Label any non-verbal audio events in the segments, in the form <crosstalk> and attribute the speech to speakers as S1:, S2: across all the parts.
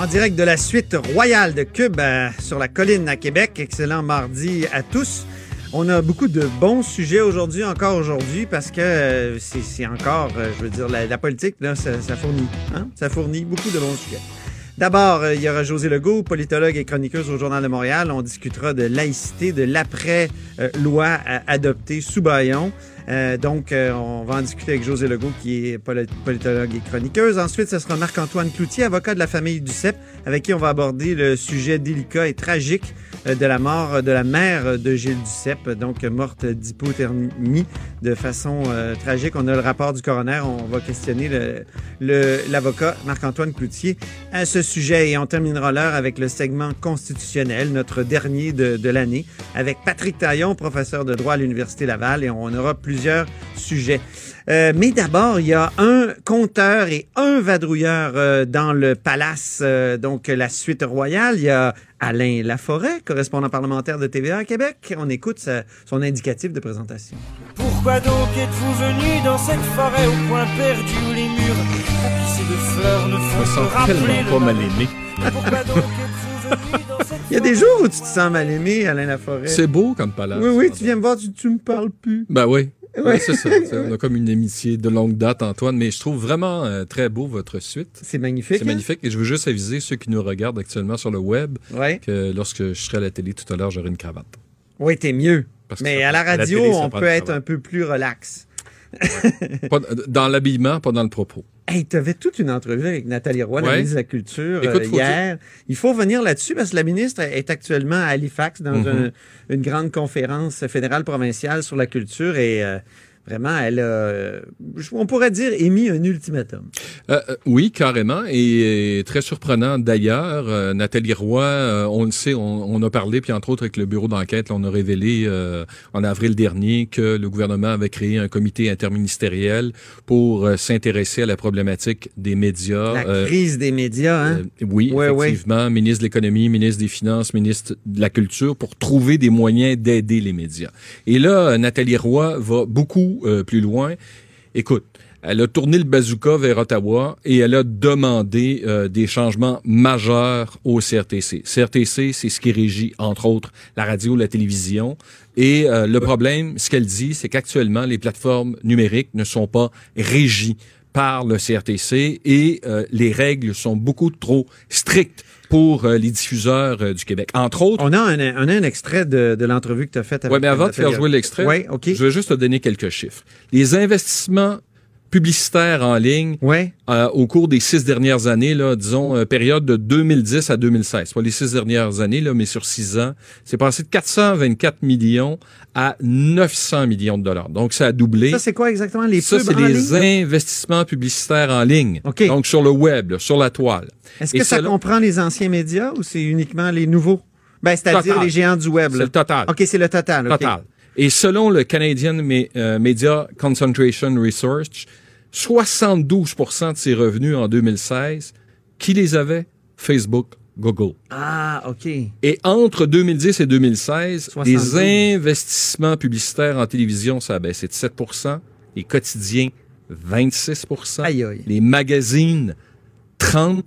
S1: En direct de la suite royale de Cube euh, sur la colline à Québec. Excellent mardi à tous. On a beaucoup de bons sujets aujourd'hui, encore aujourd'hui, parce que euh, c'est encore, euh, je veux dire, la, politique, ça, ça fournit. Hein? Ça fournit beaucoup de bons sujets. D'abord, euh, il y aura José Legault, politologue et chroniqueuse au Journal de Montréal. On discutera de laïcité, de l'après-loi adoptée sous Bayon. Euh, donc, euh, on va en discuter avec José Legault, qui est poli- politologue et chroniqueuse. Ensuite, ce sera Marc-Antoine Cloutier, avocat de la famille Duceppe, avec qui on va aborder le sujet délicat et tragique euh, de la mort de la mère de Gilles Duceppe, donc morte d'hypothermie de façon tragique. On a le rapport du coroner. On va questionner l'avocat Marc-Antoine Cloutier à ce sujet. Et on terminera l'heure avec le segment constitutionnel, notre dernier de, de l'année, avec Patrick Taillon, professeur de droit à l'Université Laval, et on aura plusieurs sujets. Euh, mais d'abord, il y a un compteur et un vadrouilleur euh, dans le palace, euh, donc la suite royale. Il y a Alain Laforêt, correspondant parlementaire de TVA à Québec. On écoute sa- son indicatif de présentation.
S2: Pourquoi donc êtes-vous venu dans cette forêt au coin perdu où les murs tapissés de fleurs ne
S3: Je me
S2: font que
S3: sens
S2: rappeler le
S3: pas
S2: mal-
S3: mal aimé.
S2: Pourquoi donc êtes-vous venu dans cette <laughs>
S1: Il y a des jours où tu te sens mal aimé, Alain Laforêt.
S3: C'est beau comme palace.
S1: Oui, oui, tu viens me voir, tu, tu me parles plus.
S3: Ben oui.
S1: Ouais.
S3: C'est ça. On a comme une amitié de longue date, Antoine, mais je trouve vraiment euh, très beau votre suite.
S1: C'est magnifique.
S3: C'est magnifique. Et je veux juste aviser ceux qui nous regardent actuellement sur le web
S1: Hein? Ouais.
S3: que lorsque je serai à la télé tout à l'heure, j'aurai une cravate.
S1: Oui, t'es mieux.
S3: Parce
S1: Mais
S3: ça-
S1: à la
S3: à la
S1: radio,
S3: télé,
S1: on peut être un peu plus relax. <laughs>
S3: Pas- dans l'habillement, pas dans le propos.
S1: Hey, tu avais toute une entrevue avec Nathalie Roy, la ministre de la Culture,
S3: Écoute,
S1: euh,
S3: faut
S1: hier. Il faut revenir là-dessus parce que la ministre est actuellement à Halifax dans
S3: Mhm.
S1: un- une grande conférence fédérale provinciale sur la culture et euh, vraiment, elle a, euh, on pourrait dire, émis un ultimatum.
S3: Euh, euh, oui, carrément. Et, très surprenant d'ailleurs, euh, Nathalie Roy, euh, on le sait, on, on a parlé, puis entre autres avec le bureau d'enquête, on a révélé euh, en avril dernier que le gouvernement avait créé un comité interministériel pour s'intéresser à la problématique des médias.
S1: La crise des médias, hein?
S3: oui,
S1: Ouais, ouais.
S3: effectivement, ministre de l'économie, ministre des finances, ministre de la culture, pour trouver des moyens d'aider les médias. Et là, Nathalie Roy va beaucoup euh, plus loin. Écoute, elle a tourné le bazooka vers Ottawa et elle a demandé euh, des changements majeurs au CRTC. CRTC, c'est ce qui régit, entre autres, la radio, la télévision. Et euh, le problème, ce qu'elle dit, c'est qu'actuellement, les plateformes numériques ne sont pas régies par le CRTC et euh, les règles sont beaucoup trop strictes pour euh, les diffuseurs euh, du Québec. Entre autres,
S1: On a un, a un extrait de, de l'entrevue que tu as faite avec
S3: Ouais, mais avant de faire jouer l'extrait,
S1: Oui, OK.
S3: je vais juste te donner quelques chiffres. Les investissements publicitaires en ligne
S1: Ouais.
S3: euh, au cours des six dernières années, là, disons, euh, période de 2010 à 2016, pas les six dernières années, là, mais sur six ans, c'est passé de 424 millions à 900 millions de dollars. Donc, ça a doublé.
S1: Ça, c'est quoi exactement les
S3: Ça, c'est les
S1: ligne?
S3: investissements publicitaires en ligne.
S1: OK.
S3: Donc, sur le web, là, sur la toile.
S1: Est-ce que ça
S3: cela-
S1: comprend les anciens médias ou c'est uniquement les nouveaux? Ben, c'est-à-dire les géants du web.
S3: C'est le total.
S1: OK, c'est le total.
S3: Total. Et selon le Canadian euh, Media Concentration Research, 72% de ses revenus en 2016, qui les avait? Facebook, Google.
S1: Ah, OK.
S3: Et entre 2010 et 2016,
S1: 72.
S3: les investissements publicitaires en télévision, ça a baissé de 7% les quotidiens, 26
S1: Aïe, aïe.
S3: les magazines, 30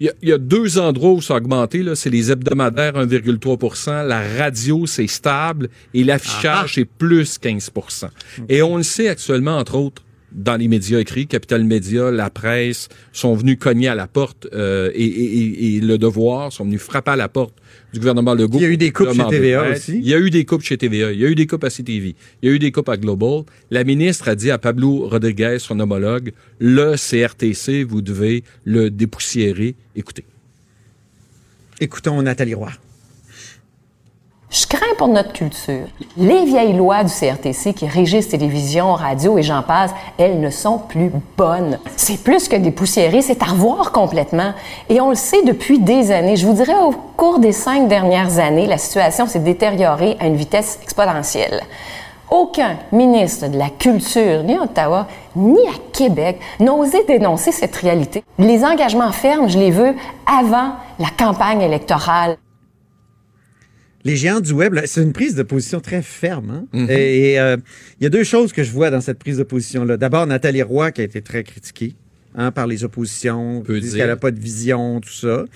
S3: il y, a, il y a deux endroits où ça a augmenté, là. C'est les hebdomadaires, 1,3% La radio, c'est stable. Et l'affichage, c'est plus 15% Et on le sait actuellement, entre autres, dans les médias écrits, Capital Média, la presse, sont venus cogner à la porte euh, et, et- et- Le Devoir sont venus frapper à la porte du gouvernement Legault.
S1: Il y a eu des coupes chez TVA aussi.
S3: Il y a eu des coupes chez TVA. Il y a eu des coupes à CTV. Il y a eu des coupes à Global. La ministre a dit à Pablo Rodriguez, son homologue, le CRTC, vous devez le dépoussiérer. Écoutez.
S1: Écoutons Nathalie Roy.
S4: Pour notre culture. Les vieilles lois du CRTC qui régissent télévision, radio et j'en passe, elles ne sont plus bonnes. C'est plus que des poussiérés, c'est à revoir complètement. Et on le sait depuis des années. Je vous dirais, au cours des cinq dernières années, la situation s'est détériorée à une vitesse exponentielle. Aucun ministre de la Culture, ni à Ottawa, ni à Québec, n'a osé dénoncer cette réalité. Les engagements fermes, je les veux avant la campagne électorale.
S1: Les géants du web, c'est une prise de position très ferme. hein.
S3: Mhm.
S1: Et euh, il y a deux choses que je vois dans cette prise de position-là. D'abord, Nathalie Roy, qui a été très critiquée hein, par les oppositions,
S3: peut
S1: qui disent
S3: dire.
S1: qu'elle n'a pas de vision, tout ça.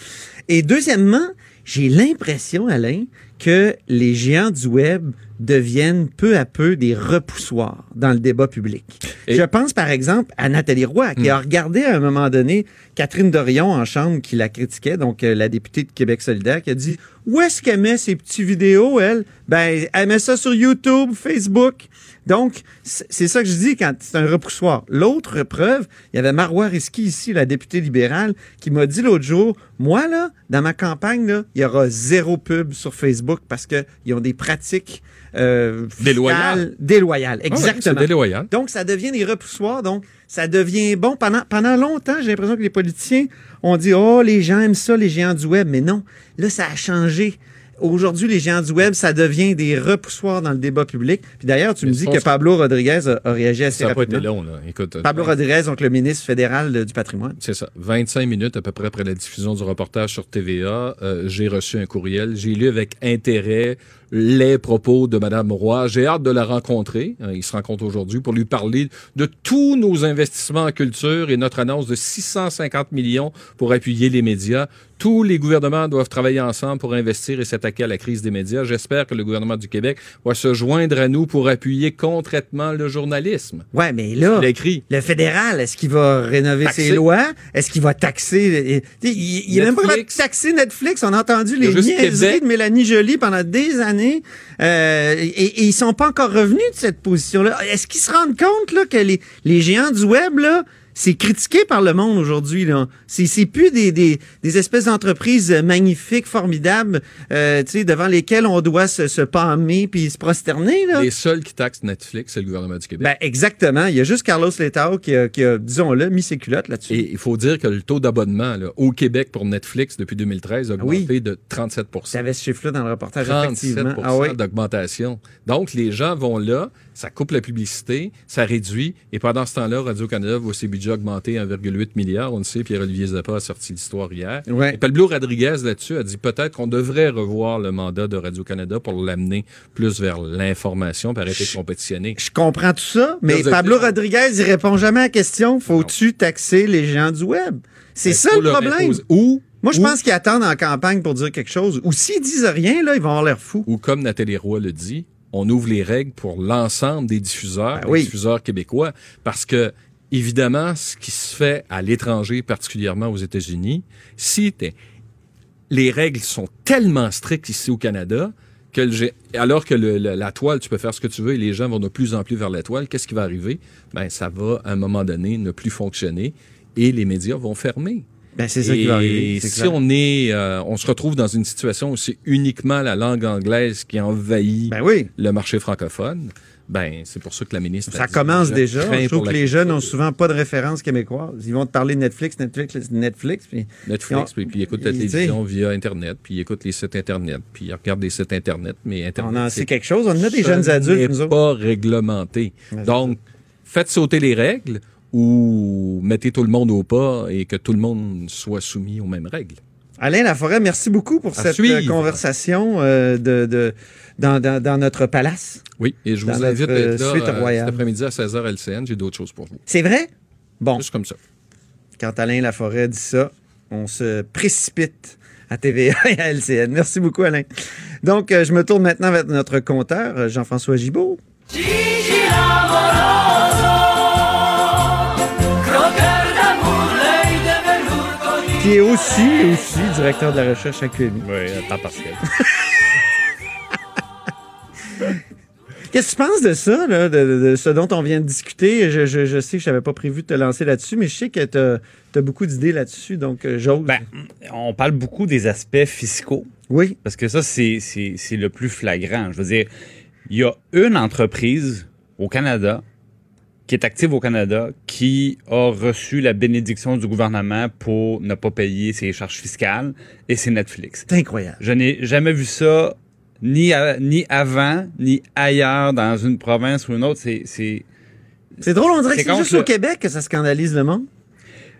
S1: Et deuxièmement, j'ai l'impression, Alain, que les géants du web deviennent peu à peu des repoussoirs dans le débat public.
S3: Et-
S1: Je pense par exemple à Nathalie Roy, qui a regardé à un moment donné Catherine Dorion en chambre qui la critiquait, donc euh, la députée de Québec solidaire, qui a dit Où est-ce qu'elle met ses petits vidéos, elle? Ben, elle met ça sur YouTube, Facebook. Donc, c'est c'est ça que je dis quand c'est un repoussoir. L'autre preuve, il y avait Marois Risky ici, la députée libérale, qui m'a dit l'autre jour, moi, là, dans ma campagne, là, il y aura zéro pub sur Facebook parce qu'ils ont des pratiques euh,
S3: Déloyales.
S1: fiscales déloyales.
S3: Ah ouais,
S1: Exactement.
S3: déloyal.
S1: Donc, ça devient des repoussoirs. Donc, ça devient bon. Pendant, pendant longtemps, j'ai l'impression que les politiciens ont dit Oh, les gens aiment ça, les géants du web. Mais non, là, ça a changé. Aujourd'hui, les géants du web, ça devient des repoussoirs dans le débat public. Puis d'ailleurs, tu
S3: Mais
S1: me dis que Pablo Rodriguez a, a réagi assez
S3: Ça n'a pas
S1: rapidement.
S3: été long, là. Écoute,
S1: Pablo Rodriguez, donc le ministre fédéral du patrimoine.
S3: C'est ça. 25 minutes à peu près après la diffusion du reportage sur TVA, euh, j'ai reçu un courriel. J'ai lu avec intérêt les propos de Mme Roy. J'ai hâte de la rencontrer. Euh, il se rencontre aujourd'hui pour lui parler de tous nos investissements en culture et notre annonce de 650 millions pour appuyer les médias. Tous les gouvernements doivent travailler ensemble pour investir et s'attaquer à la crise des médias. J'espère que le gouvernement du Québec va se joindre à nous pour appuyer concrètement le journalisme.
S1: Ouais, mais là,
S3: écrit.
S1: le fédéral, est-ce qu'il va rénover
S3: Taxer.
S1: ses lois? Est-ce qu'il va taxer? Il, il, il est même pas taxer Netflix. On a entendu les niaiseries
S3: Québec.
S1: de Mélanie Joly pendant des années. Euh, et, et ils sont pas encore revenus de cette position-là. Est-ce qu'ils se rendent compte là, que les, les géants du web, là, c'est critiqué par le monde aujourd'hui. là. C'est c'est plus des, des, des espèces d'entreprises magnifiques, formidables, euh, tu sais, devant lesquelles on doit se, se pâmer puis se prosterner. Là.
S3: Les seuls qui taxent Netflix, c'est le gouvernement du Québec.
S1: Ben, exactement. Il y a juste Carlos Letao qui a, qui a, disons-le, mis ses culottes là-dessus.
S3: Et il faut dire que le taux d'abonnement là, au Québec pour Netflix depuis 2013 a augmenté
S1: Oui.
S3: de 37
S1: Tu avais ce chiffre-là dans le reportage,
S3: 37
S1: effectivement. Ah oui.
S3: d'augmentation. Donc, les gens vont là, ça coupe la publicité, ça réduit, et pendant ce temps-là, Radio-Canada voit ses budgets augmenter à 1,8 milliard. On le sait, Pierre-Olivier Zappa a sorti l'histoire hier.
S1: Ouais.
S3: Et Pablo Rodriguez, là-dessus, a dit peut-être qu'on devrait revoir le mandat de Radio-Canada pour l'amener plus vers l'information, pour arrêter de compétitionner.
S1: Je comprends tout ça, mais Pablo. Rodriguez, il répond jamais à la question faut-tu taxer les gens du web? C'est ça le problème.
S3: Ou,
S1: Moi, je pense qu'ils attendent en campagne pour dire quelque chose. Ou s'ils disent rien, là, ils vont avoir l'air fous.
S3: ou comme Nathalie Roy le dit, on ouvre les règles pour l'ensemble des diffuseurs,
S1: Ben
S3: diffuseurs québécois, parce que évidemment, ce qui se fait à l'étranger, particulièrement aux États-Unis, si les règles sont tellement strictes ici au Canada que le alors que le- le- la toile, tu peux faire ce que tu veux et les gens vont de plus en plus vers la toile, qu'est-ce qui va arriver? Ben, ça va à un moment donné ne plus fonctionner et les médias vont fermer.
S1: Ben, c'est ça qui va arriver.
S3: Si
S1: clair.
S3: on est, euh, on se retrouve dans une situation où c'est uniquement la langue anglaise qui envahit
S1: Ben oui.
S3: le marché francophone, ben c'est pour ça que la ministre.
S1: Ça commence déjà. Je trouve que les jeunes ont
S3: culture.
S1: souvent pas de référence québécoise. Ils vont te parler de Netflix, Netflix, Netflix. Puis
S3: Netflix, puis, puis ils écoutent la télévision via Internet, puis ils écoutent les sites Internet, puis ils regardent des sites Internet, mais Internet.
S1: on en
S3: c'est-
S1: sait quelque chose. On a des jeunes adultes, nous autres.
S3: pas réglementé.
S1: C'est
S3: Donc, faites sauter les règles ou mettez tout le monde au pas et que tout le monde soit soumis aux mêmes règles.
S1: Alain Laforêt, merci beaucoup pour
S3: À
S1: cette
S3: suivre.
S1: euh, conversation euh, de, de- dans, dans- dans notre palace.
S3: Oui, et je vous invite à être là
S1: euh, suite
S3: euh, cet après-midi à 16h à LCN. J'ai d'autres choses pour vous.
S1: C'est vrai? Bon,
S3: Juste comme ça.
S1: quand Alain Laforêt dit ça, on se précipite à TVA et à LCN. Merci beaucoup, Alain. Donc, je me tourne maintenant vers notre compteur, Jean-François Gibault. Qui est aussi, aussi directeur de la recherche à QMI.
S5: Oui, à temps partiel. <laughs>
S1: Qu'est-ce que tu penses de ça, là, de, de- de ce dont on vient de discuter? Je, je- je sais que je n'avais pas prévu de te lancer là-dessus, mais je sais que tu as, beaucoup d'idées là-dessus, donc euh, j'ose.
S5: Ben, on parle beaucoup des aspects fiscaux.
S1: Oui.
S5: Parce que ça, c'est le plus flagrant. Je veux dire, il y a une entreprise au Canada qui est active au Canada qui a reçu la bénédiction du gouvernement pour ne pas payer ses charges fiscales et c'est Netflix.
S1: C'est incroyable.
S5: Je n'ai jamais vu ça ni, à- ni avant, ni ailleurs dans une province ou une autre. C'est, c'est,
S1: C'est drôle, on dirait
S5: C'est
S1: que c'est juste
S5: le-
S1: au Québec que ça scandalise le monde.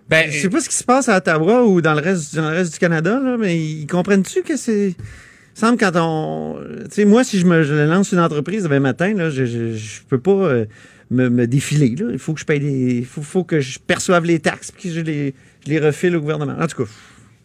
S5: ben,
S1: Je sais pas ce qui se passe à Ottawa ou dans le reste, dans le reste du Canada, là, mais ils comprennent-tu que c'est. Il semble quand on. Tu sais, moi, si je me je lance une entreprise demain matin, là, je, je, je peux pas euh, me, me défiler. Là. Il faut que je paye. Il faut, faut que je perçoive les taxes puis que je les, je les refile au gouvernement. En tout cas.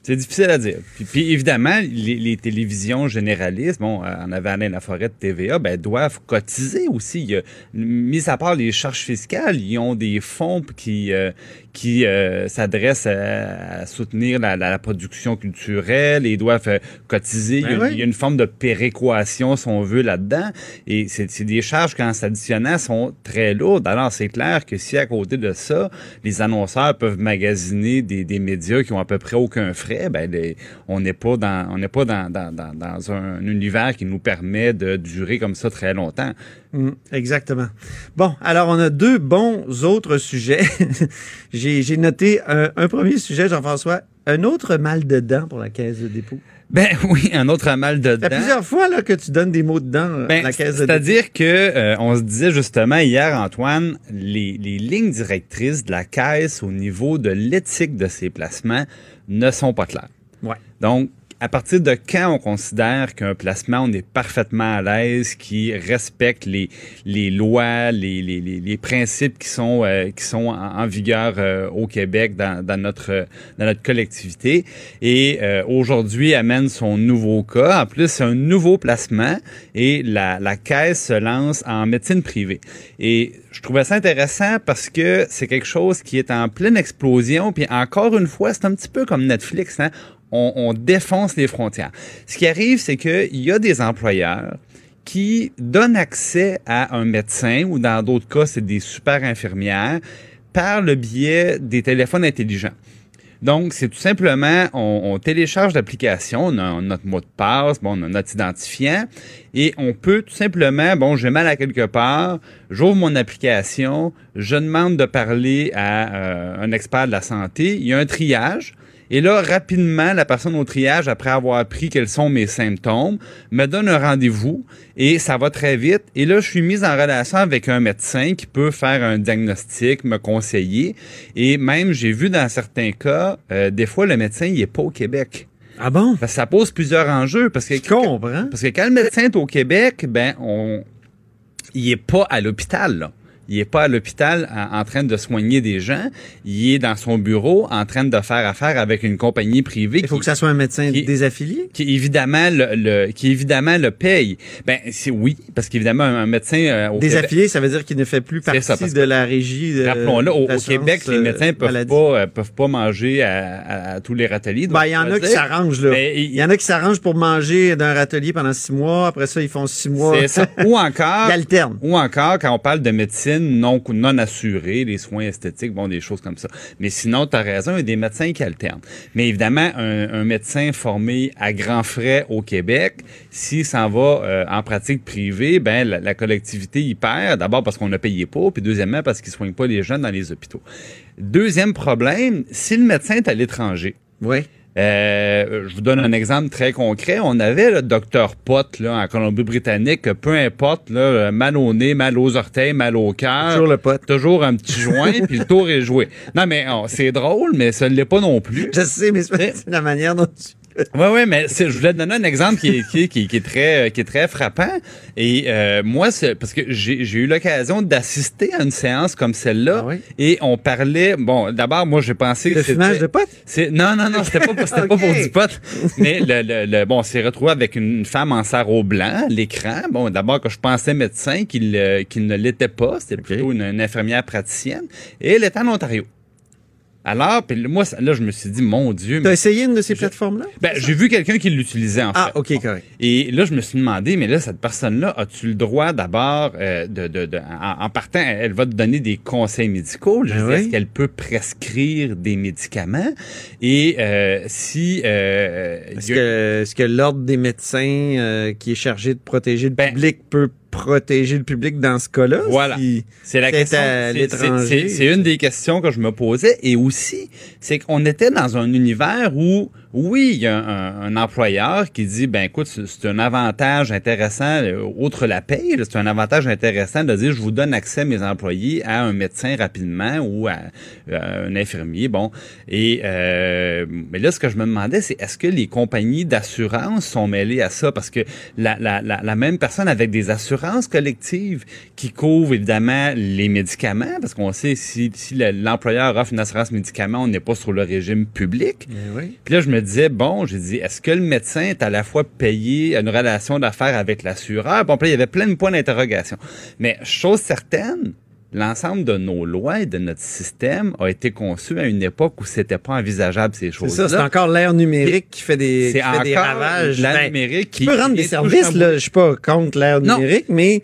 S5: C'est difficile à dire. Puis, puis évidemment, les, les télévisions généralistes, bon, euh, on avait Alain Laforêt de TVA, ben, doivent cotiser aussi. Mis à part les charges fiscales, ils ont des fonds qui, euh, qui euh, s'adressent à, à soutenir la, la- la production culturelle et doivent euh, cotiser.
S1: Ben
S5: il, y a,
S1: oui.
S5: il y a une forme de péréquation, si on veut, là-dedans. Et c'est des charges, quand s'additionnent, sont très lourdes. Alors, c'est clair que si à côté de ça, les annonceurs peuvent magasiner des, des médias qui ont à peu près aucun frais, ben, les- on n'est pas dans, on n'est pas dans, dans, dans, dans un univers qui nous permet de durer comme ça très longtemps.
S1: Mm, exactement. Bon, alors on a deux bons autres sujets. <laughs> J'ai noté un, un premier sujet, Jean-François, un autre mal de dents pour la caisse de dépôt.
S5: Ben <laughs> oui, un autre mal de
S1: Il y a
S5: dents.
S1: plusieurs fois là, que tu donnes des mots de dents à
S5: Ben,
S1: la caisse de dépôt.
S5: C'est-à-dire que euh, on se disait justement hier, Antoine, les, les lignes directrices de la caisse au niveau de l'éthique de ces placements ne sont pas claires.
S1: Ouais.
S5: Donc, à partir de quand on considère qu'un placement, on est parfaitement à l'aise, qui respecte les, les lois, les, les, les, principes qui sont, euh, qui sont en, en vigueur euh, au Québec dans, dans, notre, dans notre collectivité? Et euh, aujourd'hui amène son nouveau cas. En plus, c'est un nouveau placement et la, la caisse se lance en médecine privée. Et je trouvais ça intéressant parce que c'est quelque chose qui est en pleine explosion. Puis encore une fois, c'est un petit peu comme Netflix. Hein? On, on défonce les frontières. Ce qui arrive, c'est qu'il y a des employeurs qui donnent accès à un médecin ou dans d'autres cas, c'est des super infirmières par le biais des téléphones intelligents. Donc, c'est tout simplement, on, télécharge l'application, on a notre mot de passe, on a notre identifiant, et on peut tout simplement, bon, j'ai mal à quelque part, j'ouvre mon application, je demande de parler à euh, un expert de la santé, il y a un triage, et là, rapidement, la personne au triage, après avoir appris quels sont mes symptômes, me donne un rendez-vous et ça va très vite. Et là, je suis mise en relation avec un médecin qui peut faire un diagnostic, me conseiller. Et même, j'ai vu dans certains cas, euh, des fois, le médecin, il est pas au Québec.
S1: Ah bon?
S5: Parce que ça pose plusieurs enjeux. Parce que,
S1: Je comprends.
S5: parce que quand le médecin est au Québec, ben, on, il est pas à l'hôpital, là. Il est pas à l'hôpital en, train de soigner des gens. Il est dans son bureau en train de faire affaire avec une compagnie privée
S1: Il faut
S5: qui-
S1: que ça soit un médecin
S5: qui-
S1: désaffilié.
S5: qui évidemment le, le- qui évidemment le paye. Ben c'est oui parce qu'évidemment un, médecin euh, au Québec,
S1: Désaffilié, ça veut dire qu'il ne fait plus partie
S5: ça,
S1: de la régie de
S5: rappelons-le au, Québec les
S1: euh,
S5: médecins peuvent
S1: maladie.
S5: pas euh, peuvent pas manger à, à- à tous les râteliers.
S1: Ben, il y en a qui s'arrangent, là. Il y en a qui s'arrangent pour manger d'un râtelier pendant six mois. Après ça, ils font six mois.
S5: C'est ça. Ou <laughs> encore,
S1: Ils alternent.
S5: ou encore quand on parle de non non assurée, les soins esthétiques, bon des choses comme ça. Mais sinon, tu as raison, il y a des médecins qui alternent. Mais évidemment, un, médecin formé à grands frais au Québec, s'il s'en va euh, en pratique privée, ben la, collectivité y perd. D'abord parce qu'on ne payé pas, puis deuxièmement parce qu'ils soignent pas les jeunes dans les hôpitaux. Deuxième problème, si le médecin est à l'étranger,
S1: Oui.
S5: Euh, je vous donne un exemple très concret. On avait le docteur Pot là, en Colombie-Britannique, que peu importe, là, mal au nez, mal aux orteils, mal au cœur.
S1: Toujours le pote.
S5: Toujours un petit joint, <laughs> puis le tour est joué. Non, mais oh, c'est drôle, mais ça ne l'est pas non plus.
S1: Je sais, mais c'est c'est la manière dont tu...
S5: Oui, oui, mais je voulais te donner un exemple qui est, qui est, qui est- qui est très, qui est très frappant. Et euh, moi, parce que j'ai eu l'occasion d'assister à une séance comme celle-là.
S1: Ah oui?
S5: Et on parlait. Bon, d'abord, moi, j'ai pensé que c'était-
S1: de pote?
S5: c'est non non non c'était pas pas pour <laughs> du pot mais le, le, le- bon on s'est retrouvé avec une femme en sarrau blanc à l'écran bon d'abord que je pensais médecin qu'il euh, qu'il ne l'était pas c'était plutôt une, une infirmière praticienne et elle était en Ontario Alors, puis moi, là, je me suis dit, mon Dieu.
S1: T'as
S5: mais-
S1: essayé une de ces plateformes-là?
S5: Ben, j'ai vu quelqu'un qui l'utilisait, en
S1: Ah,
S5: fait.
S1: OK, correct.
S5: Et là, je me suis demandé, mais là, cette personne-là, as-tu le droit d'abord euh, de, de, de- en, en partant, elle va te donner des conseils médicaux. Je
S1: Ben
S5: dis,
S1: oui.
S5: Est-ce qu'elle peut prescrire des médicaments? Et euh, si... Euh,
S1: Est-ce
S5: il y a-
S1: que, est-ce que l'Ordre des médecins euh, qui est chargé de protéger le
S5: Ben-
S1: public peut protéger le public dans ce cas-là?
S5: Voilà.
S1: Si-
S5: C'est la question. c'est une des questions que je me posais. Et aussi, c'est qu'on était dans un univers où, oui, il y a un, un employeur qui dit, ben écoute, c'est un avantage intéressant, euh, outre la paye, c'est un avantage intéressant de dire, je vous donne accès, mes employés, à un médecin rapidement ou à, à un infirmier. Bon. Et euh, mais là, ce que je me demandais, c'est est-ce que les compagnies d'assurance sont mêlées à ça? Parce que la, la, la, la même personne avec des assurances collectives qui couvrent évidemment les médicaments, parce qu'on sait si, si le- l'employeur offre une assurance médicaments, on n'est pas sur le régime public.
S1: Oui.
S5: Puis là, je me disais, bon, j'ai dit, est-ce que le médecin est à la fois payé à une relation d'affaires avec l'assureur? Bon, puis là, il y avait plein de points d'interrogation. Mais chose certaine, l'ensemble de nos lois et de notre système a été conçu à une époque où c'était pas envisageable ces
S1: C'est
S5: choses-là.
S1: ça, c'est encore l'ère numérique qui fait des,
S5: C'est
S1: qui fait des ravages.
S5: la
S1: Ben,
S5: numérique
S1: Tu
S5: qui
S1: peux rendre
S5: qui
S1: des services, là, je suis pas contre l'ère numérique, mais,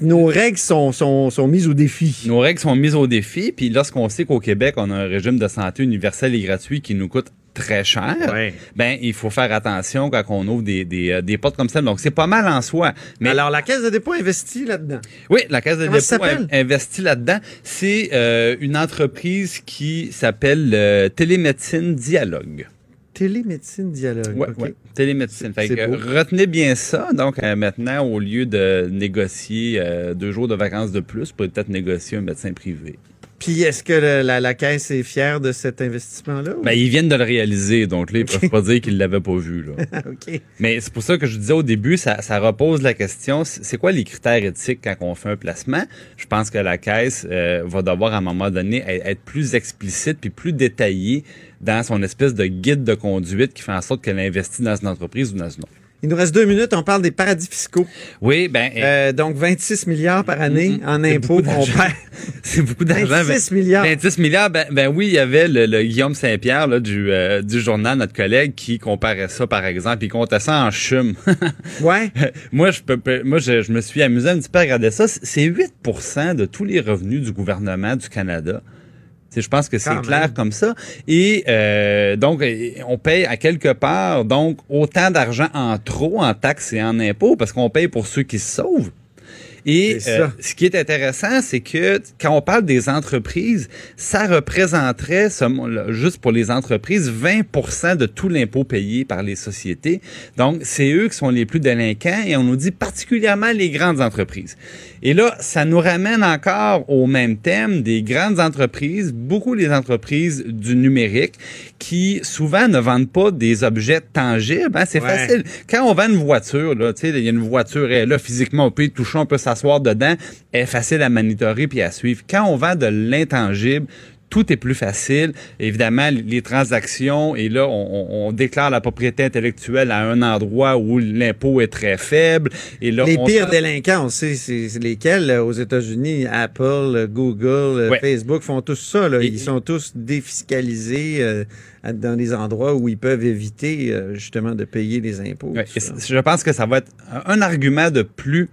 S1: nos règles sont, sont, sont mises au défi.
S5: Nos règles sont mises au défi, puis lorsqu'on sait qu'au Québec, on a un régime de santé universel et gratuit qui nous coûte très cher,
S1: Ouais.
S5: ben il faut faire attention quand on ouvre des, des, euh, des portes comme ça. Donc c'est pas mal en soi. Mais
S1: Alors, la Caisse de dépôt investit là-dedans.
S5: oui, la Caisse de
S1: Comment
S5: dépôt investit là-dedans. C'est euh, une entreprise qui s'appelle euh, Télémédecine Dialogue.
S1: Télémédecine dialogue.
S5: Ouais,
S1: OK.
S5: ouais. Télémédecine. Fait que, retenez bien ça. Donc, euh, maintenant, au lieu de négocier euh, deux jours de vacances de plus, vous pouvez peut-être négocier un médecin privé.
S1: Puis, est-ce que le- la, la Caisse est fière de cet investissement-là? ou-
S5: Ben, ils viennent de le réaliser, donc là, ils peuvent pas dire qu'ils l'avaient pas vu. Là. <laughs>
S1: OK.
S5: Mais c'est pour ça que je disais au début, ça, ça repose la question, c'est quoi les critères éthiques quand on fait un placement? Je pense que la caisse euh, va devoir à un moment donné être, être plus explicite puis plus détaillée dans son espèce de guide de conduite qui fait en sorte qu'elle investit dans une entreprise ou dans une autre.
S1: Il nous reste deux minutes. On parle des paradis fiscaux.
S5: Oui, ben,
S1: Euh, donc, 26 milliards par année
S5: Mhm.
S1: en impôts perd. <laughs>
S5: c'est beaucoup d'argent.
S1: 26 milliards.
S5: 26 milliards, ben, ben oui, il y avait le, le Guillaume Saint-Pierre du, euh, du journal, notre collègue, qui comparait ça, par exemple, il comptait ça en chum. <laughs>
S1: Ouais.
S5: moi, je, peux, peux- moi je, je me suis amusé un petit peu à regarder ça. C'est 8% de tous les revenus du gouvernement du Canada. Je pense que c'est clair comme ça. Et euh, donc, on paye à quelque part donc autant d'argent en trop en taxes et en impôts parce qu'on paye pour ceux qui se sauvent. Et euh, ce qui est intéressant, c'est que quand on parle des entreprises, ça représenterait, juste pour les entreprises, 20% de tout l'impôt payé par les sociétés. Donc, c'est eux qui sont les plus délinquants et on nous dit particulièrement les grandes entreprises. Et là, ça nous ramène encore au même thème des grandes entreprises, beaucoup les entreprises du numérique, qui souvent ne vendent pas des objets tangibles. hein. C'est
S1: Ouais.
S5: facile. Quand on vend une voiture, là, tu sais, il y a une voiture, elle est là physiquement, on peut y toucher, on peut s'asseoir dedans, elle est facile à monitorer puis à suivre. Quand on vend de l'intangible, tout est plus facile. Évidemment, les transactions, et là, on, déclare la propriété intellectuelle à un endroit où l'impôt est très faible. Et là,
S1: Les
S5: on
S1: pires délinquants, on sait c'est lesquels euh, aux États-Unis. Apple, Google, euh,
S5: Ouais.
S1: Facebook font tous ça. Là.
S5: Et-
S1: Ils sont tous défiscalisés euh, dans des endroits où ils peuvent éviter euh, justement de payer les impôts.
S5: Ouais, et je pense que ça va être un argument de plus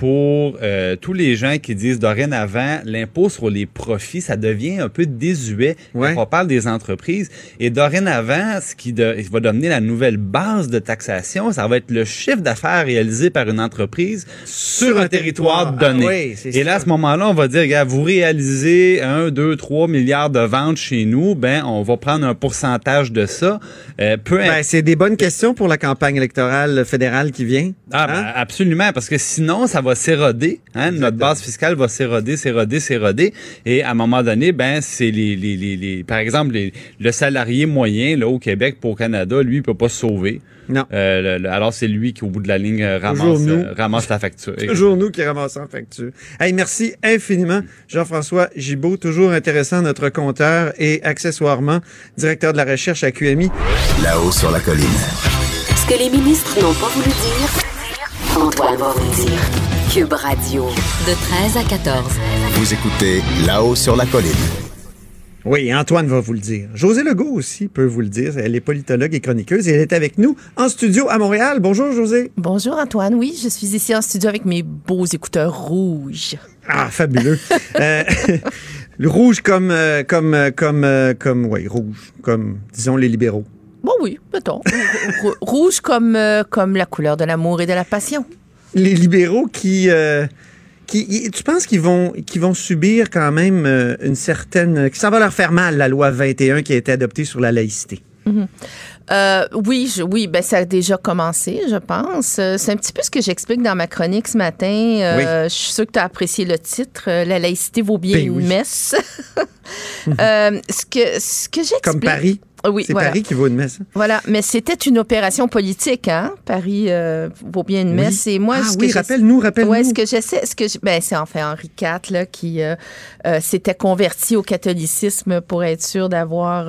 S5: pour euh, tous les gens qui disent dorénavant, l'impôt sur les profits, ça devient un peu désuet
S1: Ouais.
S5: quand on parle des entreprises. Et dorénavant, ce qui de- va donner la nouvelle base de taxation, ça va être le chiffre d'affaires réalisé par une entreprise sur un territoire donné.
S1: Ah oui,
S5: Et là, à ce moment-là, on va dire, regarde, vous réalisez 1, 2, 3 milliards de ventes chez nous, ben, on va prendre un pourcentage de ça. Euh, peu
S1: Ben, c'est des bonnes questions pour la campagne électorale fédérale qui vient.
S5: ah,
S1: Hein?
S5: ben, absolument, parce que sinon, ça va s'éroder. Hein? Notre base fiscale va s'éroder, s'éroder, s'éroder. Et à un moment donné, ben, c'est les, les, les, les- par exemple, les- le salarié moyen là, au Québec pour au Canada, lui, il peut pas se sauver.
S1: Non.
S5: Euh, le- le- alors, c'est lui qui, au bout de la ligne, euh, ramasse,
S1: nous.
S5: euh, ramasse la facture. <laughs>
S1: Toujours nous qui ramassons en facture. Hey, merci infiniment, Jean-François Gibault. Toujours intéressant, notre compteur et accessoirement directeur de la recherche à QMI.
S6: Là-haut sur la colline.
S7: Ce que les ministres n'ont pas voulu dire, Antoine va vous le dire. Cube Radio.
S8: De 13 à 14.
S6: Vous écoutez Là-haut sur la colline.
S1: Oui, Antoine va vous le dire. José Legault aussi peut vous le dire. Elle est politologue et chroniqueuse et elle est avec nous en studio à Montréal. Bonjour, José.
S8: Bonjour Antoine, oui, je suis ici en studio avec mes beaux écouteurs rouges.
S1: Ah, fabuleux. <laughs> euh, le <laughs> rouge comme, euh, comme, euh, comme, euh, comme, oui, rouge, comme, disons, les libéraux.
S8: Bon oui, mettons. Rou- Rouge comme, comme la couleur de l'amour et de la passion.
S1: Les libéraux qui, euh, qui tu penses qu'ils vont, qu'ils vont subir quand même euh, une certaine, que ça va leur faire mal, la loi 21 qui a été adoptée sur la laïcité?
S8: Euh, oui, je- oui, ben ça a déjà commencé, je pense. Euh, C'est un petit peu ce que j'explique dans ma chronique ce matin. Euh, Je suis sûre que tu as apprécié le titre. La laïcité vaut bien
S1: Ben
S8: une
S1: oui.
S8: messe. <laughs> Euh, ce que, ce que j'explique.
S1: Comme Paris.
S8: Oui,
S1: C'est
S8: voilà.
S1: Paris qui vaut une messe. hein?
S8: Voilà, mais c'était une opération politique, hein? Paris euh, vaut bien une
S1: Oui.
S8: messe. Et moi,
S1: ah
S8: ce que
S1: oui,
S8: j'essa-
S1: rappelle-nous, rappelle-nous.
S8: Ouais, ce que j'essaie, ce que je- ben c'est enfin Henri IV là qui euh, euh, s'était converti au catholicisme pour être sûr d'avoir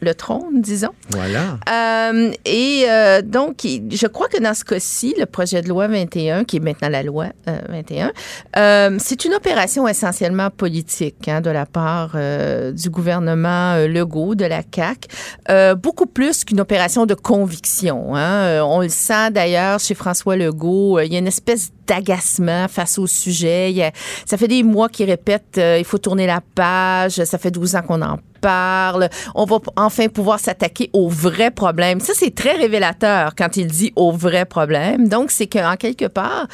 S8: le trône, disons.
S1: Voilà.
S8: Euh, et euh, donc, je crois que dans ce cas-ci, le projet de loi 21, qui est maintenant la loi euh, 21, euh, c'est une opération essentiellement politique hein, de la part du gouvernement Legault, de la CAQ, beaucoup plus qu'une opération de conviction. Hein. On le sent d'ailleurs chez François Legault, il y a une espèce d'agacement face au sujet. Il y a- ça fait des mois qu'il répète il faut tourner la page, ça fait 12 ans qu'on en parle, on va enfin pouvoir s'attaquer aux vrais problèmes. Ça, c'est très révélateur quand il dit aux vrais problèmes. Donc, c'est qu'en quelque part,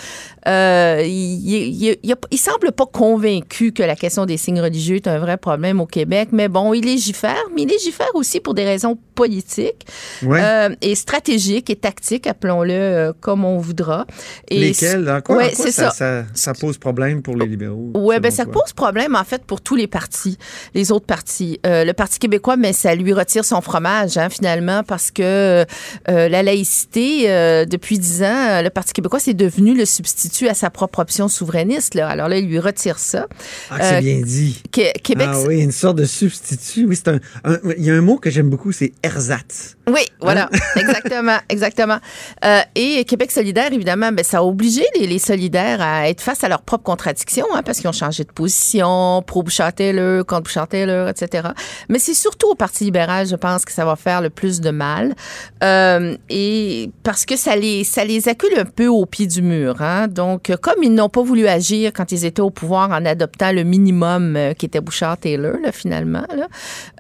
S8: euh, il, il semble pas convaincu que la question des signes religieux est un vrai problème au Québec, mais bon, il légifère, mais il légifère aussi pour des raisons politiques
S1: Ouais.
S8: euh, et stratégiques et tactiques, appelons-le euh, comme on voudra. Et
S1: Lesquels? En quoi, en
S8: Ouais,
S1: quoi ça,
S8: ça.
S1: ça, ça pose problème pour les libéraux?
S8: Ouais, ben ça pose problème en fait pour tous les partis, les autres partis. Euh, le Parti québécois, mais ça lui retire son fromage hein, finalement parce que euh, la laïcité, euh, depuis dix ans, euh, le Parti québécois c'est devenu le substitut à sa propre option souverainiste. Là. Alors là, il lui retire ça.
S1: Ah, c'est
S8: Euh,
S1: bien dit.
S8: Qué- Québec,
S1: Ah oui, une sorte de substitut. Oui, c'est un, un- Il y a un mot que j'aime beaucoup, c'est ersatz.
S8: Oui, voilà, exactement, <laughs> exactement. Euh, et Québec solidaire, évidemment, ben, ça a obligé les, les solidaires à être face à leurs propres contradictions, hein, parce qu'ils ont changé de position, pro Bouchard-Taylor, contre Bouchard-Taylor, etc. Mais c'est surtout au Parti libéral, je pense, que ça va faire le plus de mal, euh, et parce que ça les, ça les accule un peu au pied du mur. Hein. Donc, comme ils n'ont pas voulu agir quand ils étaient au pouvoir en adoptant le minimum euh, qui était Bouchard-Taylor, là, finalement, là,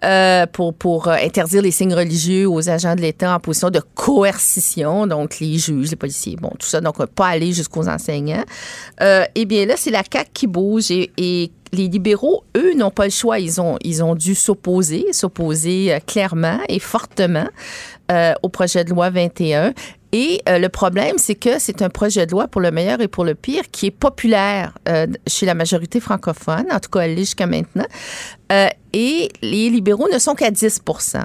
S8: euh, pour, pour euh, interdire les signes religieux aux agents de l'État en position de coercition, donc les juges, les policiers, bon, tout ça, donc pas aller jusqu'aux enseignants. Euh, eh bien là, c'est la CAQ qui bouge et, les libéraux, eux, n'ont pas le choix. Ils ont, ils ont dû s'opposer, s'opposer euh, clairement et fortement euh, au projet de loi 21. Et euh, le problème, c'est que c'est un projet de loi pour le meilleur et pour le pire qui est populaire chez la majorité francophone, en tout cas, elle l'est jusqu'à maintenant. Euh, et les libéraux ne sont qu'à 10%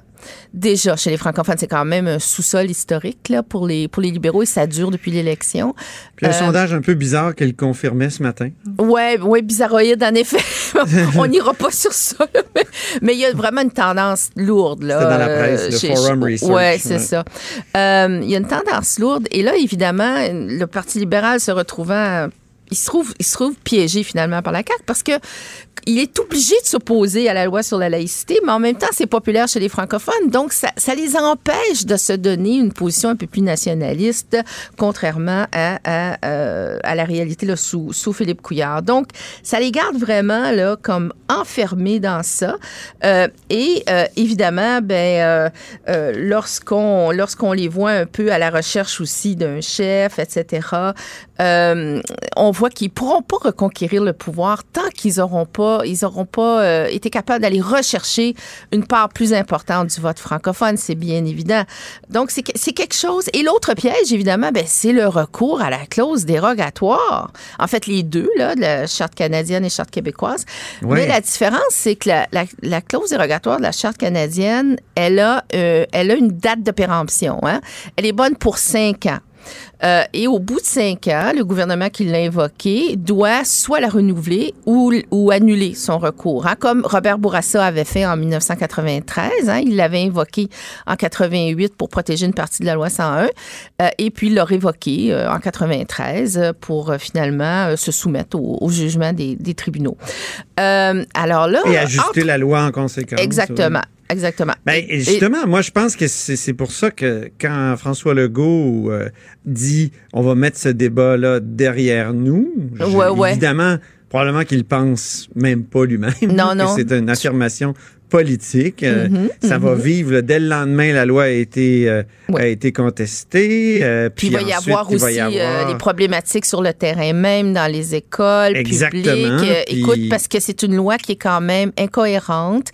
S8: Déjà, chez les francophones, c'est quand même un sous-sol historique là, pour, les, pour les libéraux et ça dure depuis l'élection.
S1: Puis un
S8: Euh,
S1: sondage un peu bizarre qu'elle confirmait ce matin.
S8: Ouais, ouais, bizarroïde en effet. <laughs> On n'ira pas sur ça, là, mais- mais il y a vraiment une tendance lourde là.
S1: Dans la
S8: euh,
S1: presse, le
S8: chez-
S1: Forum
S8: chez-
S1: Research,
S8: Ouais, c'est
S1: ouais.
S8: ça. Euh, Il y a une tendance lourde et là, évidemment, le Parti libéral se retrouvant il se trouve, il se trouve piégé finalement par la CAQ parce que il est obligé de s'opposer à la loi sur la laïcité, mais en même temps, c'est populaire chez les francophones, donc ça, ça les empêche de se donner une position un peu plus nationaliste, contrairement à, à, euh, à la réalité là, sous, sous Philippe Couillard. Donc, ça les garde vraiment là comme enfermés dans ça. Euh, et euh, évidemment, ben euh, euh, lorsqu'on lorsqu'on les voit un peu à la recherche aussi d'un chef, etc. Euh, on voit qu'ils pourront pas reconquérir le pouvoir tant qu'ils auront pas, ils auront pas euh, été capables d'aller rechercher une part plus importante du vote francophone, c'est bien évident. Donc c'est que- c'est quelque chose. Et l'autre piège, évidemment, ben c'est le recours à la clause dérogatoire. En fait, les deux là, de la charte canadienne et charte québécoise.
S1: Ouais.
S8: Mais la différence, c'est que la, la- la clause dérogatoire de la charte canadienne, elle a, euh, elle a une date de péremption. Hein? Elle est bonne pour cinq ans. Euh, et au bout de cinq ans, le gouvernement qui l'a invoqué doit soit la renouveler ou, ou annuler son recours, hein, comme Robert Bourassa avait fait en 1993. Hein, il l'avait invoqué en 88 pour protéger une partie de la loi 101, euh, et puis il l'a révoqué euh, en 93 pour finalement se soumettre au, au jugement des, des tribunaux. Alors là,
S1: Et ajuster
S8: entre-
S1: la loi en conséquence.
S8: Exactement. Exactement.
S1: Ben,
S8: Et-
S1: et justement, moi, je pense que c'est pour ça que quand François Legault euh, dit on va mettre ce débat-là derrière nous, je-
S8: Ouais, ouais.
S1: évidemment, probablement qu'il pense même pas lui-même.
S8: Non, <laughs> non.
S1: C'est une affirmation politique. Euh,
S8: Mhm,
S1: ça va
S8: mhm.
S1: vivre. là, dès le lendemain, la loi a été, euh, a été contestée. euh,
S8: Puis
S1: puis
S8: il va y avoir aussi
S1: y avoir-
S8: les problématiques sur le terrain même, dans les écoles
S1: Exactement,
S8: publiques.
S1: Puis-
S8: Écoute, parce que c'est une loi qui est quand même incohérente,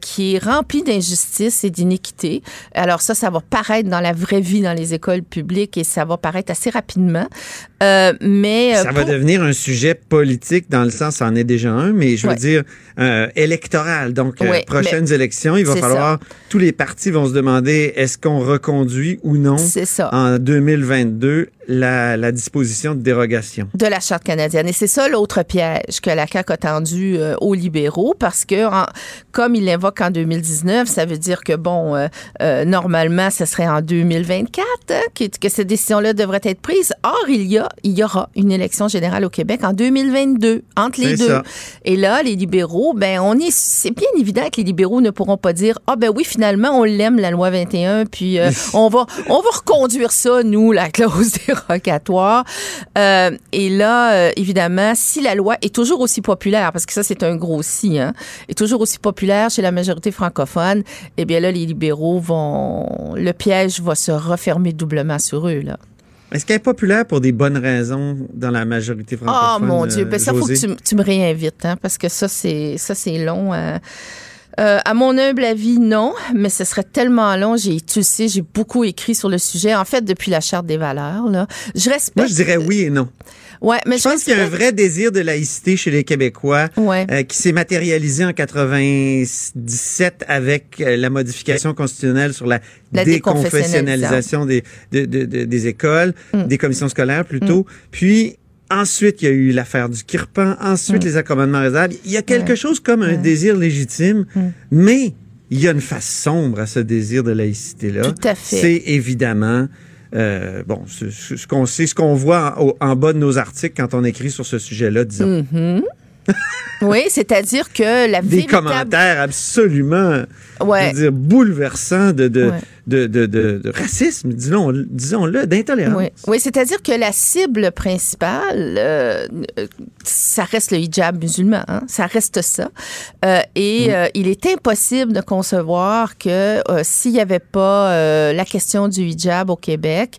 S8: qui est remplie d'injustices et d'iniquités. Alors ça, ça va paraître dans la vraie vie dans les écoles publiques et ça va paraître assez rapidement. Mais
S1: Ça va devenir un sujet politique dans le sens, ça en est déjà un, mais je veux dire électoral. Donc,
S8: Ouais,
S1: prochaines élections, il va falloir, tous les partis vont se demander est-ce qu'on reconduit ou non en 2022 la, la disposition de dérogation.
S8: de la Charte canadienne. Et c'est ça l'autre piège que la CAQ a tendu euh, aux libéraux parce que, en- comme il l'invoque en 2019, ça veut dire que, bon, euh, euh, normalement, ce serait en 2024 hein, que, que cette décision-là devrait être prise. Or, il y, a, il y aura une élection générale au Québec en 2022, entre les deux.
S1: ça.
S8: Et là, les libéraux, ben, on est, c'est bien évident que les libéraux ne pourront pas dire, ah, ben oui, finalement, on l'aime, la loi 21, puis euh, <laughs> on va, on va reconduire ça, nous, la clause Euh, et là, euh, évidemment, si la loi est toujours aussi populaire, parce que ça, c'est un gros si, hein, est toujours aussi populaire chez la majorité francophone, eh bien là, les libéraux vont, le piège va se refermer doublement sur eux, là.
S1: Est-ce qu'elle est populaire pour des bonnes raisons dans la majorité
S8: Oh
S1: francophone?
S8: mon Dieu,
S1: euh,
S8: ben ça faut que
S1: José?
S8: tu, me réinvites, hein, parce que ça c'est ça c'est long. hein. Euh, à mon humble avis, non, mais ce serait tellement long. J'ai, tu le sais, j'ai beaucoup écrit sur le sujet. En fait, depuis la charte des valeurs, là, je respecte.
S1: Moi, je dirais oui et non.
S8: Ouais, mais
S1: Je pense qu'il y a un vrai désir de laïcité chez les Québécois
S8: Ouais.
S1: euh, qui s'est matérialisé en 97 avec euh, la modification constitutionnelle sur la,
S8: La
S1: déconfessionnalisation des, de- de- de- des écoles,
S8: Mm.
S1: des commissions scolaires plutôt. Puis ensuite, il y a eu l'affaire du Kirpan, ensuite les accommodements raisonnables. Il y a quelque
S8: Mm. Ouais.
S1: chose comme un
S8: Ouais.
S1: désir légitime,
S8: Mm.
S1: mais il y a une face sombre à ce désir de laïcité-là.
S8: Tout à fait.
S1: C'est évidemment... euh, bon, ce, ce- qu'on sait, ce qu'on voit en, bas de nos articles quand on écrit sur ce sujet-là, disons.
S8: Mhm. <laughs> oui, c'est-à-dire que la
S1: Des
S8: véritable...
S1: commentaires absolument,
S8: Ouais.
S1: je veux dire, bouleversants de, de,
S8: Ouais.
S1: De, de, de- de racisme, disons, disons-le, d'intolérance.
S8: Oui, oui c'est-à-dire que la cible principale, euh, ça reste le hijab musulman, hein, ça reste ça. Euh, et
S1: Mm.
S8: euh, il est impossible de concevoir que s'il n'y avait pas la question du hijab au Québec,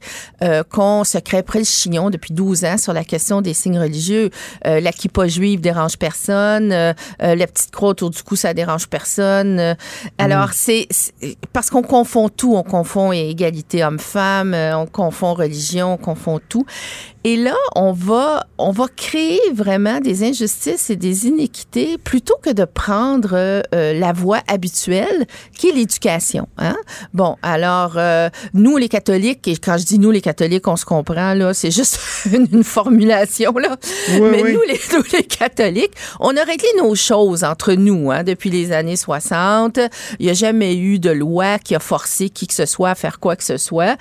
S8: qu'on se crêperait le chignon depuis 12 ans sur la question des signes religieux. La kippa juive dérange personne, la petite croix autour du cou, ça dérange personne. Euh, alors, c'est- parce qu'on confond tout, on confond égalité homme-femme, euh, on confond religion, on confond tout. Et là, on va, on va créer vraiment des injustices et des inéquités plutôt que de prendre euh, euh, la voie habituelle qui est l'éducation. Hein? Bon, alors, euh, nous, les catholiques, et quand je dis nous, les catholiques, on se comprend, là, c'est juste <laughs> une, une formulation, là. Mais nous, les, <laughs> nous, les catholiques, on a réglé nos choses entre nous hein, depuis les années 60. Il n'y a jamais eu de loi qui a forcé qui que ce soit à faire quoi que ce soit.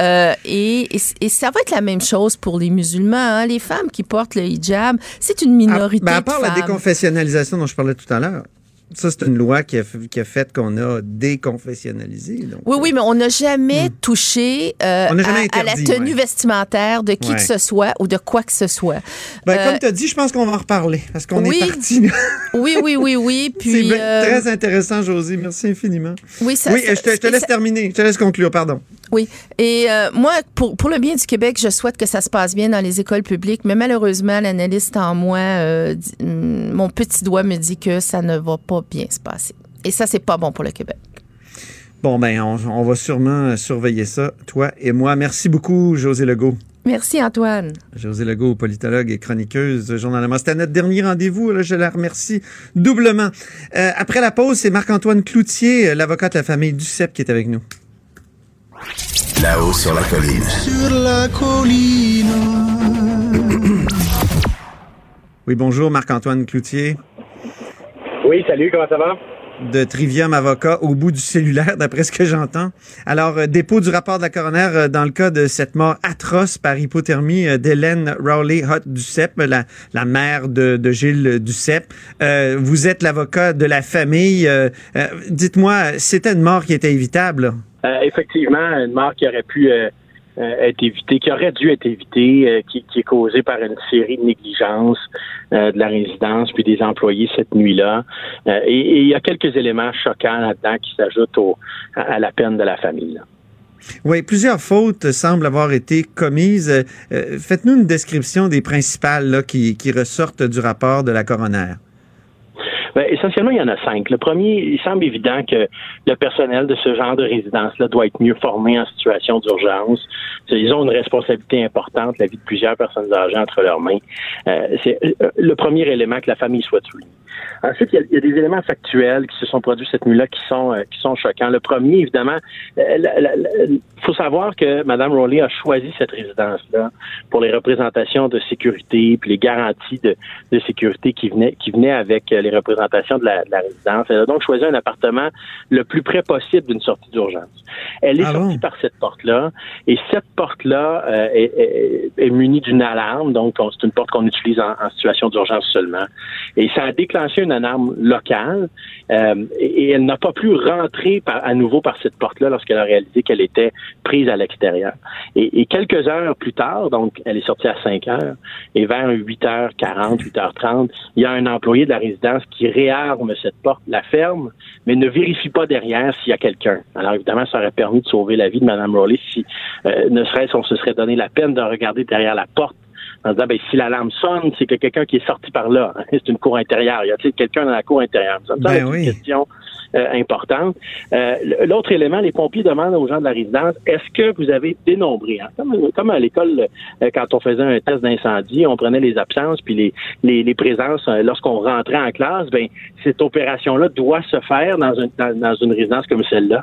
S8: Euh, et, et, et ça va être la même chose pour les musulmans. hein. Les femmes qui portent le hijab, c'est une minorité
S1: À, ben, à part
S8: de
S1: la déconfessionnalisation dont je parlais tout à l'heure, ça, c'est une loi qui a, f- qui a fait qu'on a déconfessionnalisé. donc,
S8: Oui, oui, mais on n'a jamais touché euh,
S1: On n'a jamais
S8: à, à la tenue
S1: ouais.
S8: vestimentaire de qui
S1: Ouais.
S8: que ce soit ou de quoi que ce soit.
S1: Ben,
S8: Euh,
S1: comme tu as dit, je pense qu'on va en reparler parce qu'on
S8: oui.
S1: est parti. <laughs>
S8: Oui, oui, oui, oui.
S1: C'est
S8: Puis,
S1: bien-
S8: euh,
S1: très intéressant, Josie. Merci infiniment.
S8: oui, ça,
S1: oui,
S8: ça-
S1: je te, je te laisse
S8: ça-
S1: terminer. Je te laisse conclure, pardon.
S8: Oui. Et euh, moi, pour, pour le bien du Québec, je souhaite que ça se passe bien dans les écoles publiques, mais malheureusement, l'analyste en moi, euh, hum, mon petit doigt me dit que ça ne va pas bien se passer. Et ça, c'est pas bon pour le Québec.
S1: Bon, ben, on, on va sûrement surveiller ça, toi et moi. Merci beaucoup, José Legault.
S8: Merci, Antoine.
S1: José Legault, politologue et chroniqueuse, Journal de Montréal. C'était notre dernier rendez-vous. Là, je la remercie doublement. Euh, après la pause, c'est Marc-Antoine Cloutier, euh, l'avocat de la famille Duceppe, qui est avec nous.
S6: Là-haut sur la colline.
S9: Sur la colline. <clears throat>
S1: Oui, bonjour, Marc-Antoine Cloutier.
S10: Oui, salut, comment ça va?
S1: de Trivium Avocat au bout du cellulaire, d'après ce que j'entends. Alors, euh, dépôt du rapport de la coroner euh, dans le cas de cette mort atroce par hypothermie euh, d'Hélène Rowley Hutt Duceppe, la, la mère de, de Gilles Duceppe. Euh, vous êtes l'avocat de la famille. Dites-moi, c'était une mort qui était évitable?
S10: Effectivement, une mort qui aurait pu euh, être évité, qui aurait dû être évité, euh, qui, est causé par une série de négligences euh, de la résidence puis des employés cette nuit-là. et il y a quelques éléments choquants là-dedans qui s'ajoutent à, la peine de la famille.
S1: Oui, plusieurs fautes semblent avoir été commises. Faites-nous une description des principales qui, qui ressortent du rapport de la coroner.
S10: Ben, essentiellement, il y en a cinq. Le premier, il semble évident que le personnel de ce genre de résidence-là doit être mieux formé en situation d'urgence. Ils ont une responsabilité importante, la vie de plusieurs personnes âgées entre leurs mains. Euh, c'est euh, le premier élément que la famille soit soulignée. Ensuite, il y, a, des éléments factuels qui se sont produits cette nuit-là qui sont euh, qui sont choquants. Le premier, évidemment, il faut savoir que Mme Rowley a choisi cette résidence-là pour les représentations de sécurité puis les garanties de, de sécurité qui venaient qui venaient avec les représentations de la, résidence. Elle a donc choisi un appartement le plus près possible d'une sortie d'urgence. Elle est ah sortie par cette porte-là et cette porte-là euh, est, est, munie d'une alarme, donc c'est une porte qu'on utilise en, en situation d'urgence seulement. Et ça a déclenché une alarme locale euh, et, elle n'a pas pu rentrer à nouveau par cette porte-là lorsqu'elle a réalisé qu'elle était prise à l'extérieur. Et, quelques heures plus tard, donc elle est sortie à 5 heures, et vers 8h40, 8h30, il y a un employé de la résidence qui réarme cette porte, la ferme, mais ne vérifie pas derrière s'il y a quelqu'un. Alors évidemment, ça aurait permis de sauver la vie de Mme Rowley si euh, ne serait-ce on se serait donné la peine de regarder derrière la porte en disant ben, si l'alarme sonne, c'est que quelqu'un qui est sorti par là. <laughs> C'est une cour intérieure. Y a-t-il quelqu'un dans la cour intérieure? Ça
S1: ben une
S10: question euh, importante. Euh, l'autre élément, les pompiers demandent aux gens de la résidence est-ce que vous avez dénombré hein? comme, à l'école, euh, quand on faisait un test d'incendie, on prenait les absences puis les, les, les présences lorsqu'on rentrait en classe. Ben cette opération-là doit se faire dans, une dans, une résidence comme celle-là.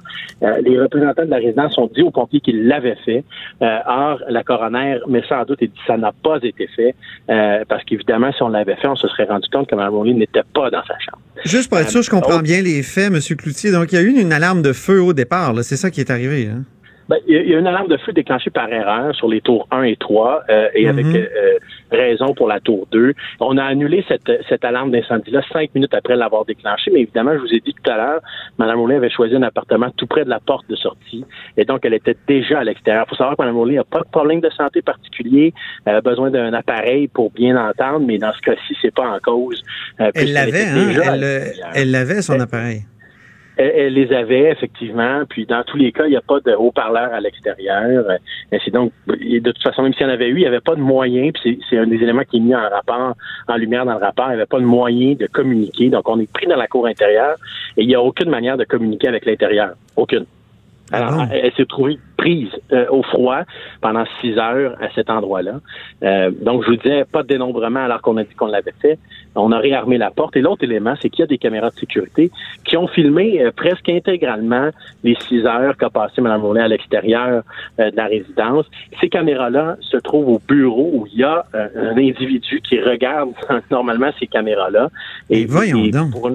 S10: les représentants de la résidence ont dit aux pompiers qu'ils l'avaient fait. or, la coroner mais sans doute et dit ça n'a pas été fait parce qu'évidemment, si on l'avait fait, on se serait rendu compte que Mme n'était pas dans sa chambre.
S1: Juste pour être sûr, je comprends bien les faits, M. Cloutier. Donc, il y a eu une alarme de feu au départ. C'est ça qui est arrivé. Hein?
S10: Ben, il y a une alarme de feu déclenchée par erreur sur les tours 1 et 3 euh, et avec mhm. euh, raison pour la tour 2. On a annulé cette, cette alarme d'incendie-là cinq minutes après l'avoir déclenchée, mais évidemment, je vous ai dit tout à l'heure, Mme Moulin avait choisi un appartement tout près de la porte de sortie et donc elle était déjà à l'extérieur. Il faut savoir que Mme Moulin n'a pas de problème de santé particulier, elle a besoin d'un appareil pour bien entendre, mais dans ce cas-ci, c'est pas en cause.
S1: Euh, elle l'avait, hein? Elle l'avait, son appareil.
S10: Elle, les avait effectivement, puis dans tous les cas, il n'y a pas de haut-parleur à l'extérieur. C'est donc, de toute façon, même s'il y en avait eu, il n'y avait pas de moyen, puis c'est un des éléments qui est mis en rapport, en lumière dans le rapport, il n'y avait pas de moyen de communiquer. Donc, on est pris dans la cour intérieure et il n'y a aucune manière de communiquer avec l'intérieur. Aucune. Alors, elle s'est trouvée prise euh, au froid pendant six heures à cet endroit-là. Euh, donc, je vous disais, pas de dénombrement alors qu'on a dit qu'on l'avait fait. On a réarmé la porte. Et l'autre élément, c'est qu'il y a des caméras de sécurité qui ont filmé euh, presque intégralement les six heures qu'a passé Mme Moulin à l'extérieur de la résidence. Ces caméras-là se trouvent au bureau où il y a un individu qui regarde <laughs> normalement ces caméras-là.
S1: Et, voyons donc
S10: pour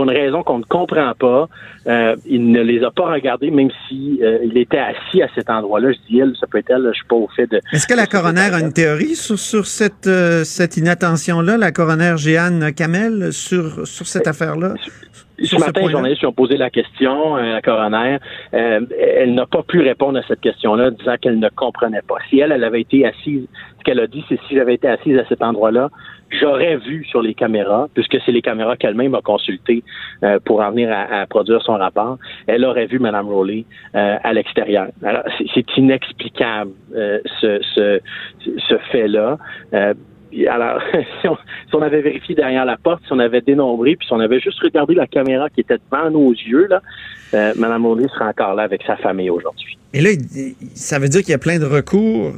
S10: une raison qu'on ne comprend pas. Euh, il ne les a pas regardés, même si euh, il était assis à cet endroit-là. Je dis il, ça peut être elle, je suis pas au fait de.
S1: Est-ce que la coroner a une théorie sur, sur cette, euh, cette inattention-là, la coroner Jeanne Kamel, sur, sur cette affaire-là?
S10: Ce matin, les journalistes ont posé la question à la coroner. elle n'a pas pu répondre à cette question-là, disant qu'elle ne comprenait pas. Si elle, elle avait été assise, ce qu'elle a dit, c'est si j'avais été assise à cet endroit-là, j'aurais vu sur les caméras, puisque c'est les caméras qu'elle-même a consultées euh, pour en venir à, produire son rapport, elle aurait vu Mme Rowley euh, à l'extérieur. Alors, c'est inexplicable euh, ce, ce, ce fait-là. alors, <laughs> si on, si on, avait vérifié derrière la porte, si on avait dénombré, puis si on avait juste regardé la caméra qui était devant nos yeux, là, euh, Mme Rowley serait encore là avec sa famille aujourd'hui.
S1: Et là, ça veut dire qu'il y a plein de recours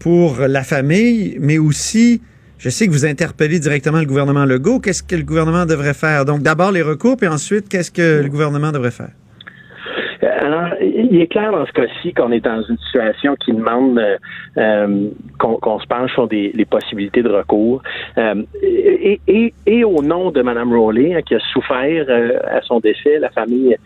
S1: pour la famille, mais aussi je sais que vous interpellez directement le gouvernement Legault. Qu'est-ce que le gouvernement devrait faire? Donc, d'abord les recours, puis ensuite, qu'est-ce que le gouvernement devrait faire?
S10: Alors, il est clair dans ce cas-ci qu'on est dans une situation qui demande euh, euh, qu'on se penche sur des, les possibilités de recours. Euh, et, et, et, au nom de Mme Rowley, hein, qui a souffert à son décès, la famille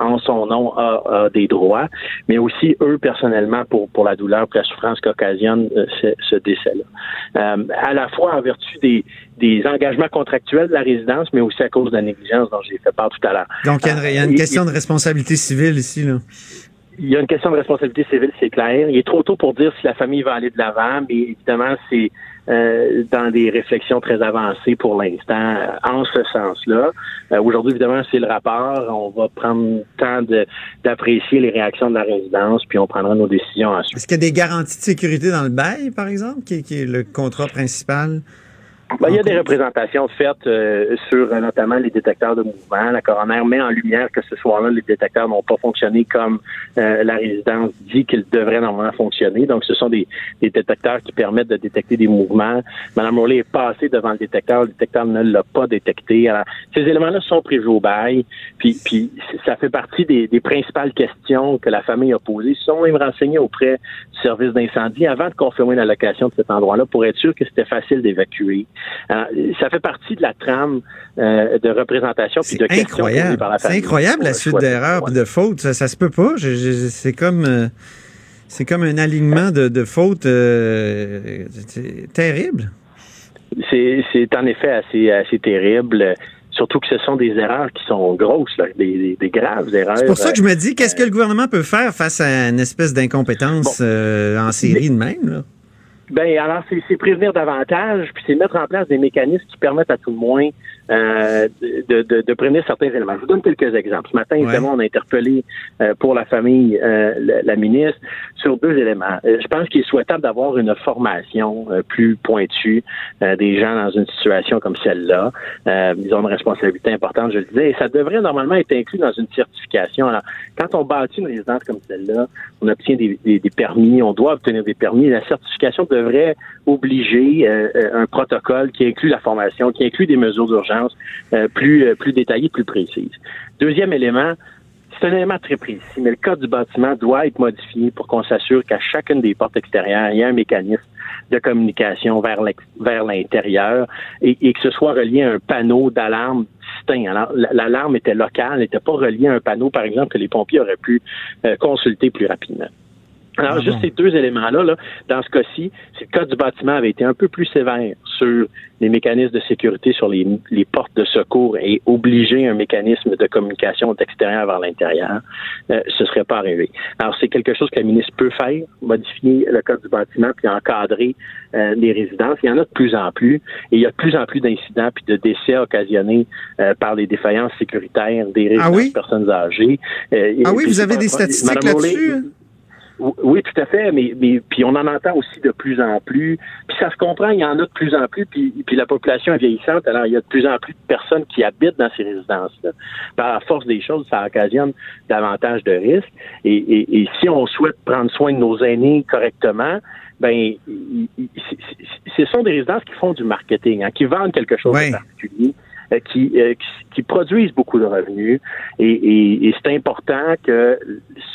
S10: en son nom a, a, des droits, mais aussi eux personnellement pour, pour la douleur, pour la souffrance qu'occasionne ce, ce décès-là. à la fois en vertu des, des engagements contractuels de la résidence, mais aussi à cause de la négligence dont j'ai fait part tout à l'heure.
S1: Donc, il y a une, y a une question de responsabilité civile ici, là.
S10: Il y a une question de responsabilité civile, c'est clair. Il est trop tôt pour dire si la famille va aller de l'avant, mais évidemment, c'est euh, dans des réflexions très avancées pour l'instant euh, en ce sens-là. Euh, Aujourd'hui, évidemment, c'est le rapport. On va prendre le temps d'apprécier les réactions de la résidence, puis on prendra nos décisions ensuite.
S1: Est-ce qu'il y a des garanties de sécurité dans le bail, par exemple, qui, qui est le contrat principal?
S10: Ben, il y a des représentations faites euh, sur euh, notamment les détecteurs de mouvement. La coroner met en lumière que ce soir-là, les détecteurs n'ont pas fonctionné comme euh, la résidence dit qu'ils devraient normalement fonctionner. Donc, ce sont des, des, détecteurs qui permettent de détecter des mouvements. Madame Rollet est passée devant le détecteur, le détecteur ne l'a pas détecté. Alors, ces éléments-là sont prévus au bail, puis, puis ça fait partie des, des, principales questions que la famille a posées. Ils sont même renseignés auprès du service d'incendie avant de confirmer la location de cet endroit-là pour être sûr que c'était facile d'évacuer. Euh, ça fait partie de la trame euh, de représentation puis de questions par la
S1: C'est incroyable la suite d'erreurs et de fautes. Ça, ça se peut pas. C'est comme euh, c'est comme un alignement de, de fautes terrible.
S10: C'est en effet assez, assez terrible. Surtout que ce sont des erreurs qui sont grosses, là, des, des, graves erreurs.
S1: C'est pour ça que je me dis, qu'est-ce que le gouvernement peut faire face à une espèce d'incompétence en série de même? Là?
S10: Ben alors c'est prévenir davantage, puis c'est mettre en place des mécanismes qui permettent à tout le moins euh, de, de, de, prévenir certains éléments. Je vous donne quelques exemples. Ce matin, évidemment, on a interpellé euh, pour la famille euh, la, ministre sur deux éléments. je pense qu'il est souhaitable d'avoir une formation plus pointue des gens dans une situation comme celle-là. ils ont une responsabilité importante, je le disais, et ça devrait normalement être inclus dans une certification. Alors, quand on bâtit une résidence comme celle-là, on obtient des, des, des, permis, on doit obtenir des permis. La certification devrait obliger un protocole qui inclut la formation, qui inclut des mesures d'urgence euh, plus, euh, plus détaillée, plus précise. Deuxième élément, c'est un élément très précis, mais le code du bâtiment doit être modifié pour qu'on s'assure qu'à chacune des portes extérieures, il y a un mécanisme de communication vers vers l'intérieur et, que ce soit relié à un panneau d'alarme distinct. Alors, l'alarme était locale, n'était pas reliée à un panneau, par exemple, que les pompiers auraient pu euh, consulter plus rapidement. Alors, ah juste ces deux éléments-là, là, dans ce cas-ci, c'est le code du bâtiment avait été un peu plus sévère sur les mécanismes de sécurité sur les, les portes de secours et obliger un mécanisme de communication d'extérieur vers l'intérieur, euh, ce serait pas arrivé. Alors, c'est quelque chose que la ministre peut faire, modifier le code du bâtiment puis encadrer euh, les résidences. Il y en a de plus en plus et il y a de plus en plus d'incidents puis de décès occasionnés euh, par les défaillances sécuritaires des
S1: ah
S10: résidences personnes âgées.
S1: Euh, ah oui, vous avez des statistiques là-dessus?
S10: Oui, tout à fait, mais, mais puis on en entend aussi de plus en plus. Puis ça se comprend, il y en a de plus en plus, puis, puis la population est vieillissante, alors il y a de plus en plus de personnes qui habitent dans ces résidences-là. Par la force des choses, ça occasionne davantage de risques. Et, et, et si on souhaite prendre soin de nos aînés correctement, ben, ce sont des résidences qui font du marketing, hein, qui vendent quelque chose de particulier. Euh, qui, euh, qui, produisent beaucoup de revenus. Et, et, et c'est important que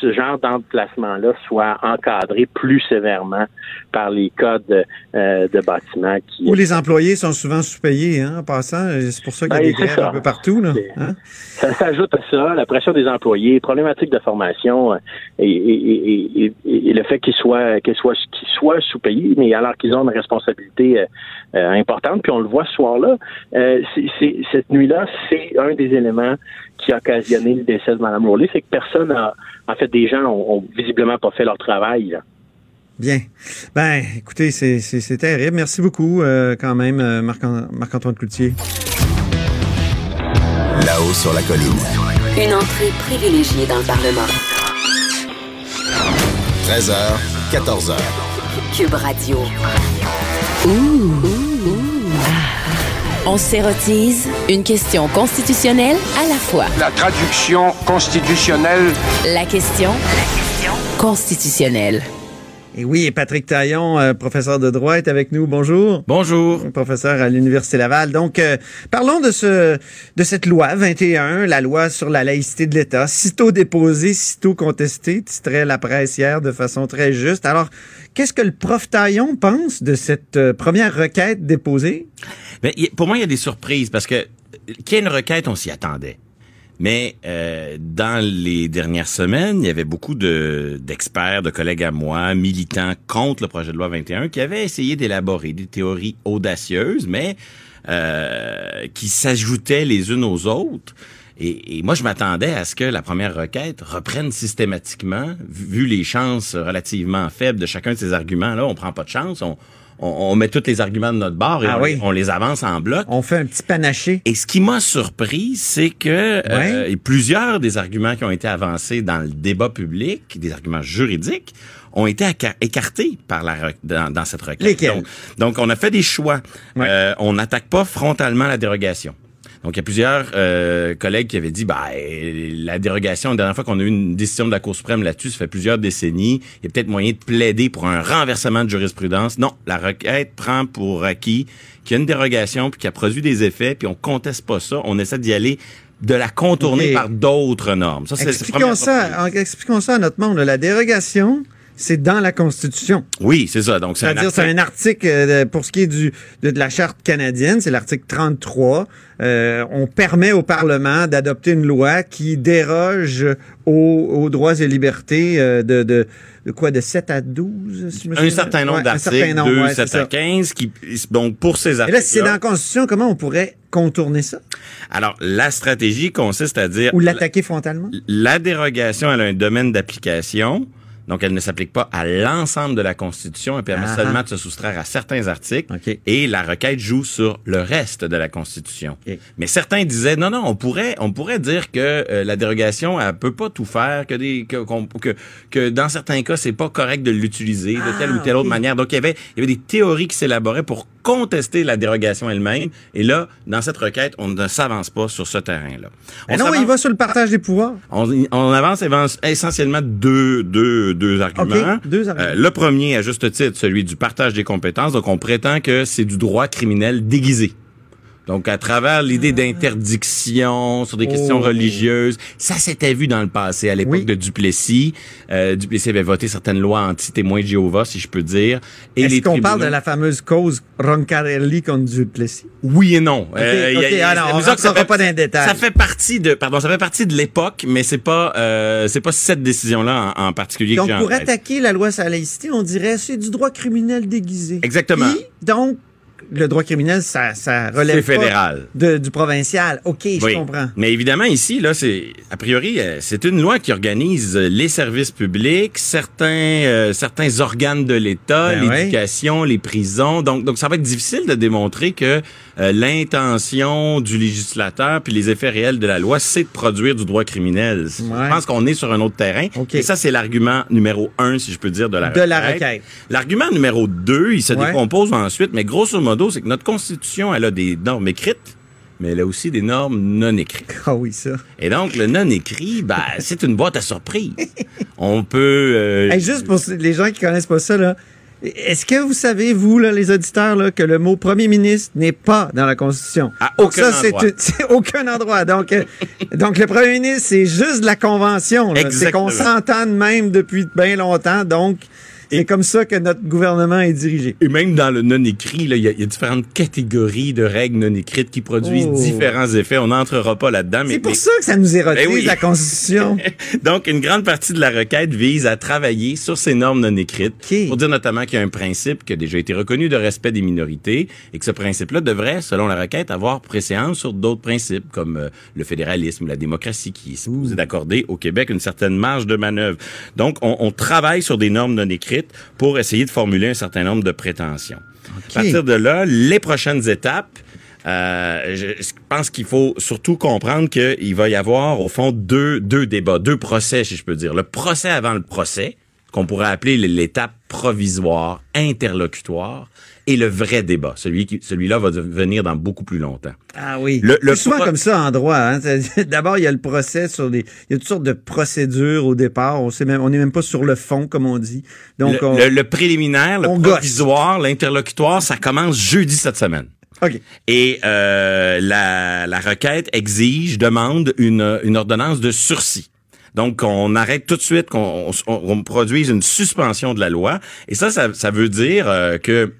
S10: ce genre d'emplacement-là soit encadré plus sévèrement par les codes euh, de bâtiment. Qui,
S1: Où les employés sont souvent sous-payés, hein, en passant. C'est pour ça qu'il y a ben, des grèves un peu partout. Là, hein?
S10: Ça s'ajoute à ça, la pression des employés, problématiques de formation et, et, et le fait qu'ils soient, qu'ils soient, qu'ils soient sous-payés, mais alors qu'ils ont une responsabilité importante. Puis on le voit ce soir-là. c'est cette nuit-là, c'est un des éléments qui a occasionné le décès de Mme Rowley, c'est que personne a, en fait, des gens ont, visiblement pas fait leur travail.
S1: Bien. Ben, écoutez, c'est terrible. Merci beaucoup, euh, quand même, euh, Marc-Antoine Cloutier.
S6: Là-haut sur la colline.
S7: Une entrée privilégiée dans le Parlement.
S6: 13h, 14h.
S7: Cube Radio.
S11: Ouh. On s'érotise une question constitutionnelle à la fois.
S12: La traduction constitutionnelle.
S11: La question constitutionnelle.
S1: Et oui, et Patrick Taillon, euh, professeur de droit, est avec nous. Bonjour.
S3: Bonjour.
S1: Professeur à l'Université Laval. Donc, euh, parlons de ce de cette loi 21, la loi sur la laïcité de l'État. Sitôt déposée, sitôt contestée, titrait la presse hier de façon très juste. Alors, qu'est-ce que le prof Taillon pense de cette euh, première requête déposée?
S12: Y- pour moi, il y a des surprises parce que qu'il y ait une requête, on s'y attendait. Mais euh, dans les dernières semaines, il y avait beaucoup de d'experts, de collègues à moi, militants contre le projet de loi 21, qui avaient essayé d'élaborer des théories audacieuses, mais euh, qui s'ajoutaient les unes aux autres. Et, moi, je m'attendais à ce que la première requête reprenne systématiquement, vu les chances relativement faibles de chacun de ces arguments. Là, on prend pas de chance, on, on met tous les arguments de notre bord et
S1: Ah
S12: on,
S1: oui.
S12: on les avance en bloc.
S1: On fait un petit panaché.
S12: Et ce qui m'a surpris, c'est que euh, et plusieurs des arguments qui ont été avancés dans le débat public, des arguments juridiques, ont été écartés par la dans, dans cette requête.
S1: Lesquels?
S12: Donc, donc, on a fait des choix. Euh, on n'attaque pas frontalement la dérogation. Donc, il y a plusieurs euh, collègues qui avaient dit, bah, euh, la dérogation, la dernière fois qu'on a eu une décision de la Cour suprême là-dessus, ça fait plusieurs décennies. Il y a peut-être moyen de plaider pour un renversement de jurisprudence. Non, la requête prend pour acquis qu'il y a une dérogation puis qui a produit des effets, puis on conteste pas ça. On essaie d'y aller de la contourner par d'autres normes. Ça,
S1: Expliquons ça, en- expliquons ça à notre monde. La dérogation, c'est dans la Constitution.
S12: Oui, c'est ça. Donc, c'est un
S1: C'est-à-dire, c'est un article euh, pour ce qui est du, de, de la charte canadienne, c'est l'article 33. Euh, on permet au Parlement d'adopter une loi qui déroge aux, aux droits et libertés euh, de, de, de quoi, de 7 à 12? si je me
S12: un certain
S1: Ouais, un certain
S12: d'articles,
S1: nombre,
S12: 2,
S1: ouais, c'est
S12: 7
S1: ça.
S12: à 15, qui, donc, pour ces
S1: Et
S12: articles
S1: là, si c'est dans la Constitution, comment on pourrait contourner ça?
S12: Alors, la stratégie consiste à dire...
S1: Ou l'attaquer frontalement?
S12: La dérogation, elle a un domaine d'application. Donc, elle ne s'applique pas à l'ensemble de la Constitution. Elle permet
S1: Ah.
S12: seulement de se soustraire à certains articles. Et la requête joue sur le reste de la Constitution. Mais certains disaient, non, non, on pourrait, on pourrait dire que euh, la dérogation, elle peut pas tout faire, que des, que, que, que dans certains cas, c'est pas correct de l'utiliser de telle ou telle autre manière. Donc, il y avait, il y avait des théories qui s'élaboraient pour contester la dérogation elle-même. Et là, dans cette requête, on ne s'avance pas sur ce terrain-là. On
S1: non, il va sur le partage des pouvoirs.
S12: on, on avance essentiellement deux, deux, deux arguments.
S1: OK, deux arguments.
S12: Euh, le premier, à juste titre, celui du partage des compétences. Donc, on prétend que c'est du droit criminel déguisé. Donc, à travers l'idée d'interdiction sur des questions
S1: Oh.
S12: religieuses, ça s'était vu dans le passé, à l'époque de Duplessis. Euh, Duplessis avait voté certaines lois anti-témoins de Jéhovah, si je peux dire. Et
S1: Est-ce qu'on parle de la fameuse cause Roncarelli contre Duplessis?
S12: Oui et non.
S1: OK,
S12: Euh,
S1: OK,
S12: y a-
S1: alors, on
S12: ça fait-
S1: pas dans les détails.
S12: Ça fait partie de, pardon, ça fait partie de l'époque, mais c'est pas, euh, c'est pas cette décision-là en, en particulier
S1: Donc,
S12: que
S1: pour attaquer la loi sur la laïcité, on dirait c'est du droit criminel déguisé.
S12: Exactement.
S1: Puis, donc, le droit criminel, ça, ça relève pas
S12: fédéral.
S1: de- du provincial. OK, je
S12: Oui.
S1: comprends.
S12: Mais évidemment, ici, là, c'est a priori, euh, c'est une loi qui organise euh, les services publics, certains euh, certains organes de l'État,
S1: Ben
S12: l'éducation, les prisons. Donc, donc, ça va être difficile de démontrer que euh, l'intention du législateur puis les effets réels de la loi, c'est de produire du droit criminel. Je pense qu'on est sur un autre terrain. Et ça, c'est l'argument numéro un, si je peux dire, de la
S1: De
S12: requête.
S1: la requête.
S12: L'argument numéro deux, il se
S1: Ouais.
S12: décompose ensuite, mais grosso modo, c'est que notre Constitution, elle a des normes écrites, mais elle a aussi des normes non écrites.
S1: Ah oui, ça.
S12: Et donc, le non écrit, ben, c'est une boîte à surprise. <laughs> On peut... euh,
S1: Hey, juste pour les gens qui connaissent pas ça, là, est-ce que vous savez, vous, là, les auditeurs, là, que le mot premier ministre n'est pas dans la Constitution?
S12: À
S1: Donc
S12: aucun
S1: ça, c'est
S12: endroit.
S1: une- <laughs> c'est aucun endroit. Donc, euh, donc, le premier ministre, c'est juste de la convention. là. C'est qu'on s'entend de même depuis bien longtemps. Donc, c'est comme ça que notre gouvernement est dirigé.
S12: Et même dans le non-écrit, il y, a- il y a différentes catégories de règles non écrites qui produisent
S1: Oh.
S12: différents effets. On n'entrera pas là-dedans. mais
S1: C'est pour
S12: mais-
S1: ça que ça nous érotise,
S12: Ben oui.
S1: la Constitution. <laughs>
S12: Donc, une grande partie de la requête vise à travailler sur ces normes non écrites pour dire notamment qu'il y a un principe qui a déjà été reconnu de respect des minorités et que ce principe-là devrait, selon la requête, avoir préséance sur d'autres principes comme euh, le fédéralisme, la démocratie qui est supposé d'accorder au Québec une certaine marge de manœuvre. Donc, on, on travaille sur des normes non écrites pour essayer de formuler un certain nombre de prétentions. À partir de là, les prochaines étapes, euh, je, je pense qu'il faut surtout comprendre qu'il va y avoir, au fond, deux, deux débats, deux procès, si je peux dire. Le procès avant le procès, qu'on pourrait appeler l'étape provisoire, interlocutoire, et le vrai débat. Celui qui, celui-là va venir dans beaucoup plus longtemps.
S1: Ah oui.
S12: Le- le
S1: souvent
S12: pro-
S1: comme ça en droit. hein. <laughs> D'abord, il y a le procès sur des. Il y a toutes sortes de procédures au départ. On sait même, on n'est même pas sur le fond, comme on dit. Donc,
S12: le,
S1: on-
S12: le- le préliminaire, le provisoire, l'interlocutoire, ça commence jeudi cette semaine.
S1: OK.
S12: Et euh, la, la requête exige, demande une, une ordonnance de sursis. Donc, on arrête tout de suite, qu'on on, on produise une suspension de la loi. Et ça, ça, ça veut dire euh, que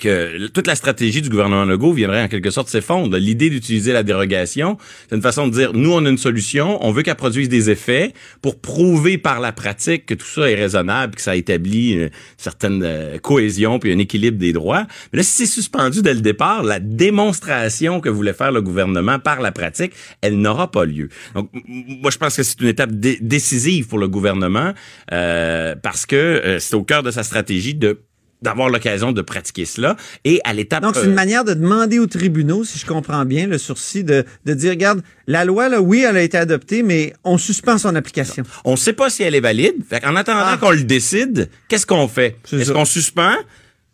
S12: que toute la stratégie du gouvernement Legault viendrait en quelque sorte s'effondre. L'idée d'utiliser la dérogation, c'est une façon de dire, nous, on a une solution, on veut qu'elle produise des effets pour prouver par la pratique que tout ça est raisonnable, que ça établit une certaine euh, cohésion puis un équilibre des droits. Mais là, si c'est suspendu dès le départ, la démonstration que voulait faire le gouvernement par la pratique, elle n'aura pas lieu. Donc, moi, je pense que c'est une étape dé- décisive pour le gouvernement euh, parce que euh, c'est au cœur de sa stratégie de d'avoir l'occasion de pratiquer cela. Et à l'étape...
S1: Donc, c'est
S12: euh,
S1: une manière de demander aux tribunaux, si je comprends bien, le sursis, de, de dire, regarde, la loi, là, oui, elle a été adoptée, mais on suspend son application.
S12: On ne sait pas si elle est valide. Fait en attendant
S1: Ah.
S12: qu'on le décide, qu'est-ce qu'on fait? Est-ce qu'on suspend?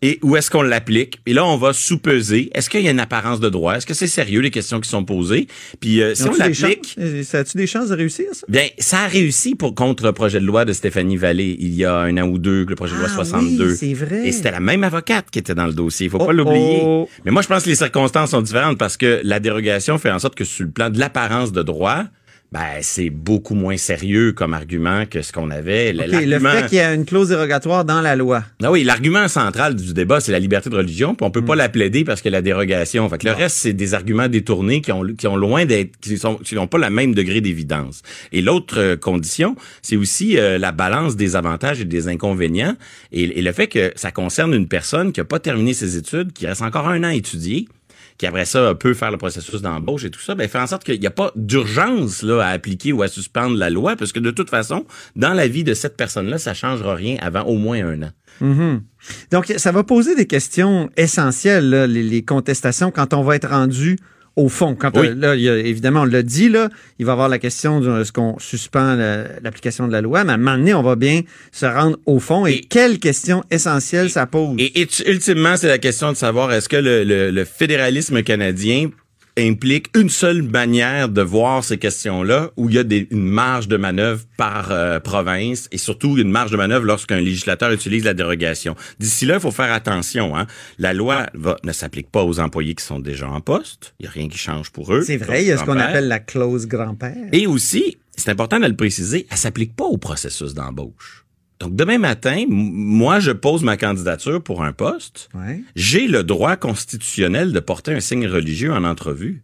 S12: Et où est-ce qu'on l'applique? Et là, on va sous-peser. Est-ce qu'il y a une apparence de droit? Est-ce que c'est sérieux, les questions qui sont posées? Puis euh, si on l'applique...
S1: Euh, Ça a-tu des chances de réussir, ça?
S12: Bien, ça a réussi pour contre le projet de loi de Stéphanie Vallée il y a un an ou deux, le projet de loi
S1: Ah
S12: 62.
S1: oui, c'est vrai.
S12: Et c'était la même avocate qui était dans le dossier. Il faut
S1: Oh,
S12: pas l'oublier.
S1: oh.
S12: Mais moi, je pense que les circonstances sont différentes parce que la dérogation fait en sorte que sur le plan de l'apparence de droit, ben, c'est beaucoup moins sérieux comme argument que ce qu'on avait.
S1: Le fait qu'il y a une clause dérogatoire dans la loi.
S12: ah oui, l'argument central du débat, c'est la liberté de religion, puis on peut
S1: Hmm.
S12: pas la plaider parce que la dérogation. Fait que le reste, c'est des arguments détournés qui ont, qui ont loin d'être, qui sont, qui n'ont pas le même degré d'évidence. Et l'autre euh, condition, c'est aussi euh, la balance des avantages et des inconvénients, et, et le fait que ça concerne une personne qui a pas terminé ses études, qui reste encore un an à étudier, qui après ça peut faire le processus d'embauche et tout ça, ben fait en sorte qu'il n'y a pas d'urgence à appliquer ou à suspendre la loi, parce que de toute façon, dans la vie de cette personne-là, ça changera rien avant au moins un an.
S1: Mhm. Donc, ça va poser des questions essentielles, les contestations, quand on va être rendu au fond. Quand
S12: Oui.
S1: euh, là, il y a- évidemment, on l'a dit, là, il va y avoir la question de est-ce qu'on suspend l'application de la loi, mais à un moment donné, on va bien se rendre au fond. Et, quelles questions essentielles ça pose?
S12: Et, et ultimement, c'est la question de savoir est-ce que le, le- le fédéralisme canadien implique une seule manière de voir ces questions-là, où il y a des- une marge de manœuvre par euh, province et surtout une marge de manœuvre lorsqu'un législateur utilise la dérogation. D'ici là, il faut faire attention. Hein. La loi va, ne s'applique pas aux employés qui sont déjà en poste. Il n'y a rien qui change pour eux.
S1: C'est vrai, il y a ce qu'on appelle la clause grand-père.
S12: Et aussi, c'est important de le préciser, elle s'applique pas au processus d'embauche. Donc, demain matin, moi, je pose ma candidature pour un poste.
S1: Ouais.
S12: J'ai le droit constitutionnel de porter un signe religieux en entrevue.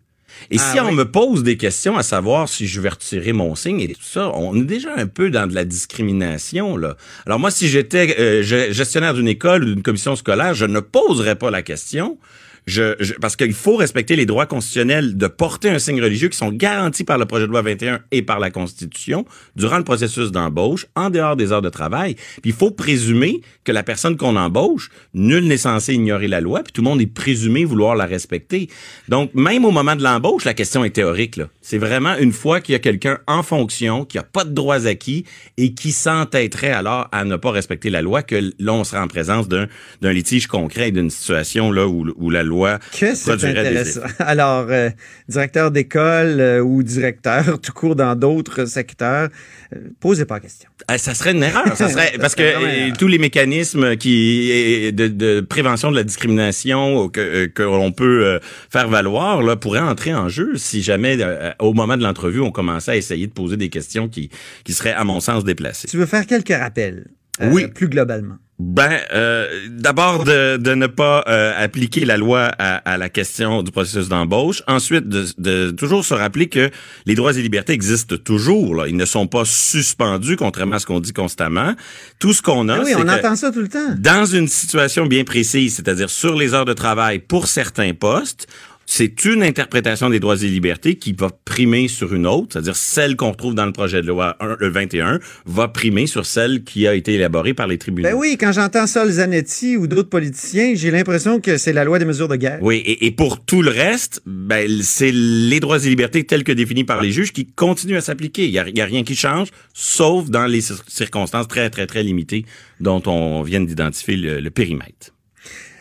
S12: Et
S1: Ah
S12: si on me pose des questions à savoir si je vais retirer mon signe et tout ça, on est déjà un peu dans de la discrimination là. Alors moi, si j'étais euh, ge- gestionnaire d'une école ou d'une commission scolaire, je ne poserais pas la question. Je, je- parce qu'il faut respecter les droits constitutionnels de porter un signe religieux qui sont garantis par le projet de loi 21 et par la Constitution durant le processus d'embauche, en dehors des heures de travail. Puis il faut présumer que la personne qu'on embauche, nul n'est censé ignorer la loi, puis tout le monde est présumé vouloir la respecter. Donc même au moment de l'embauche, la question est théorique. là. C'est vraiment une fois qu'il y a quelqu'un en fonction, qui a pas de droits acquis et qui s'entêterait alors à ne pas respecter la loi, que là on sera en présence d'un d'un litige concret et d'une situation là où, où la loi
S1: Que c'est
S12: produirait des
S1: intéressant.
S12: effets.
S1: Alors, euh, directeur d'école euh, ou directeur <laughs> tout court dans d'autres secteurs, euh, posez pas la question.
S12: Ah, ça serait une erreur. Ça serait <laughs>
S1: Ça
S12: parce que
S1: serait
S12: tous les mécanismes qui de, de prévention de la discrimination que que l'on peut faire valoir là pourraient entrer en jeu si jamais au moment de l'entrevue on commençait à essayer de poser des questions qui qui seraient à mon sens déplacées.
S1: Tu veux faire quelques rappels? euh,
S12: Oui.
S1: Plus globalement.
S12: Ben, euh, d'abord de, de ne pas euh, appliquer la loi à, à la question du processus d'embauche. Ensuite, de, de toujours se rappeler que les droits et libertés existent toujours. Là. Ils ne sont pas suspendus, contrairement à ce qu'on dit constamment. Tout ce qu'on a,
S1: Ah oui, on
S12: que
S1: entend ça tout le temps.
S12: dans une situation bien précise, c'est-à-dire sur les heures de travail pour certains postes, c'est une interprétation des droits et libertés qui va primer sur une autre, c'est-à-dire celle qu'on retrouve dans le projet de loi 1, le 21 va primer sur celle qui a été élaborée par les tribunaux.
S1: Ben oui, quand j'entends Sol Zanetti ou d'autres politiciens, j'ai l'impression que c'est la loi des mesures de guerre.
S12: Oui, et, et pour tout le reste, ben, c'est les droits et libertés tels que définis par les juges qui continuent à s'appliquer. Il n'y a, il y a rien qui change, sauf dans les cir- circonstances très, très, très limitées dont on vient d'identifier le, le périmètre.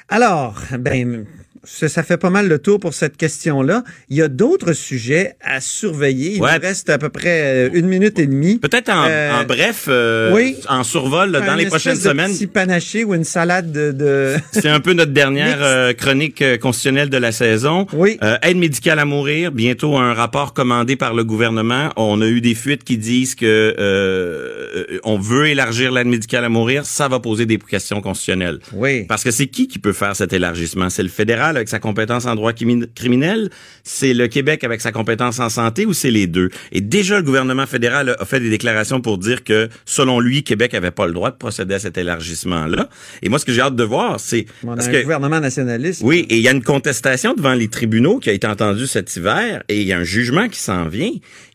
S1: Alors, ben, ça, fait pas mal le tour pour cette question-là. Il y a d'autres sujets à surveiller. Il
S12: Ouais.
S1: nous reste à peu près euh, une minute et demie.
S12: Peut-être en,
S1: Euh,
S12: en bref, euh,
S1: oui.
S12: en survol, là, dans
S1: Un
S12: les prochaines
S1: de
S12: semaines.
S1: petit panaché ou une salade de... de... <laughs>
S12: C'est un peu notre dernière euh, chronique constitutionnelle de la saison.
S1: Oui.
S12: Aide médicale à mourir, bientôt un rapport commandé par le gouvernement. On a eu des fuites qui disent que on veut élargir l'aide médicale à mourir. Ça va poser des questions constitutionnelles.
S1: Oui.
S12: Parce que c'est qui qui peut faire cet élargissement? C'est le fédéral? Avec sa compétence en droit crimi- criminel? C'est le Québec avec sa compétence en santé ou c'est les deux? Et déjà, le gouvernement fédéral a fait des déclarations pour dire que, selon lui, Québec avait pas le droit de procéder à cet élargissement-là. Et moi, ce que j'ai hâte de voir, c'est...
S1: On a
S12: parce
S1: un
S12: que-
S1: gouvernement nationaliste.
S12: oui, et il y a une contestation devant les tribunaux qui a été entendue cet hiver, et il y a un jugement qui s'en vient,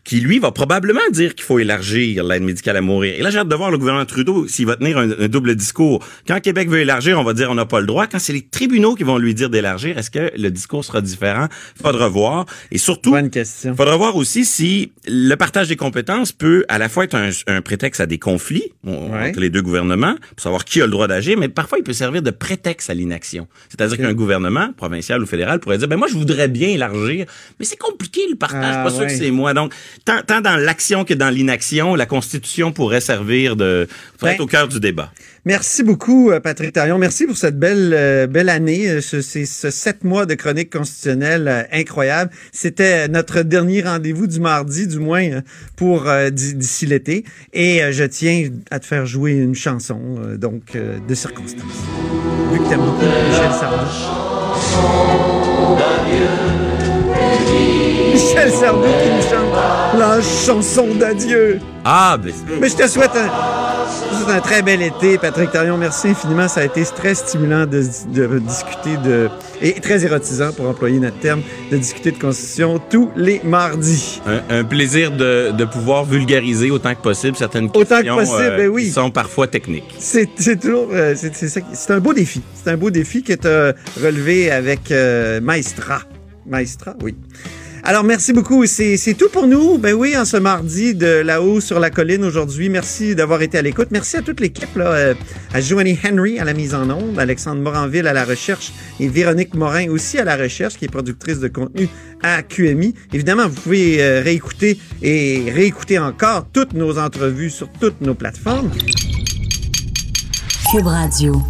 S12: qui lui va probablement dire qu'il faut élargir l'aide médicale à mourir. Et là, j'ai hâte de voir le gouvernement Trudeau s'il va tenir un, un double discours. Quand Québec veut élargir, on va dire on n'a pas le droit. Quand c'est les tribunaux qui vont lui dire d'élargir, est-ce que le discours sera différent? Faudra voir. Et surtout,
S1: Bonne question.
S12: faudra voir aussi si le partage des compétences peut à la fois être un, un prétexte à des conflits
S1: Ouais.
S12: entre les deux gouvernements pour savoir qui a le droit d'agir, mais parfois il peut servir de prétexte à l'inaction. C'est-à-dire qu'un gouvernement, provincial ou fédéral, pourrait dire, ben moi je voudrais bien élargir, mais c'est compliqué le partage,
S1: Ah,
S12: pas sûr que c'est moi. Donc, tant, tant dans l'action que dans l'inaction, la Constitution pourrait servir de, pourrait
S1: Ben,
S12: être au cœur du débat.
S1: Merci beaucoup, euh, Patrick Tarion. Merci pour cette belle, euh, belle année, euh, ce, ces- ce sept mois de chronique constitutionnelle euh, incroyable. C'était notre dernier rendez-vous du mardi, du moins pour euh, d'i- d'ici l'été. Et je tiens à te faire jouer une chanson, donc de circonstance. Vu que t'aimes beaucoup Michel Sardou. Michel Sardou qui nous chante la chanson d'adieu.
S12: Ah, ben,
S1: Mais je te souhaite un, te très bel été, Patrick Tarion. Merci infiniment. Ça a été très stimulant de, de discuter de. et très érotisant, pour employer notre terme, de discuter de Constitution tous les mardis.
S12: un, un plaisir de, de pouvoir vulgariser autant que possible certaines
S1: Autant que
S12: questions
S1: possible, ben oui.
S12: qui sont parfois techniques.
S1: C'est toujours. euh, c'est un beau défi. C'est un beau défi que tu as relevé avec euh, Maestra. Maestra, oui. Alors, merci beaucoup. C'est tout pour nous. Ben oui, en ce mardi de là-haut sur la colline aujourd'hui. Merci d'avoir été à l'écoute. Merci à toute l'équipe, euh, à Joanie Henry à la mise en onde, Alexandre Moranville à la recherche et Véronique Morin aussi à la recherche, qui est productrice de contenu à QMI. Évidemment, vous pouvez euh, réécouter et réécouter encore toutes nos entrevues sur toutes nos plateformes.
S11: Cube Radio.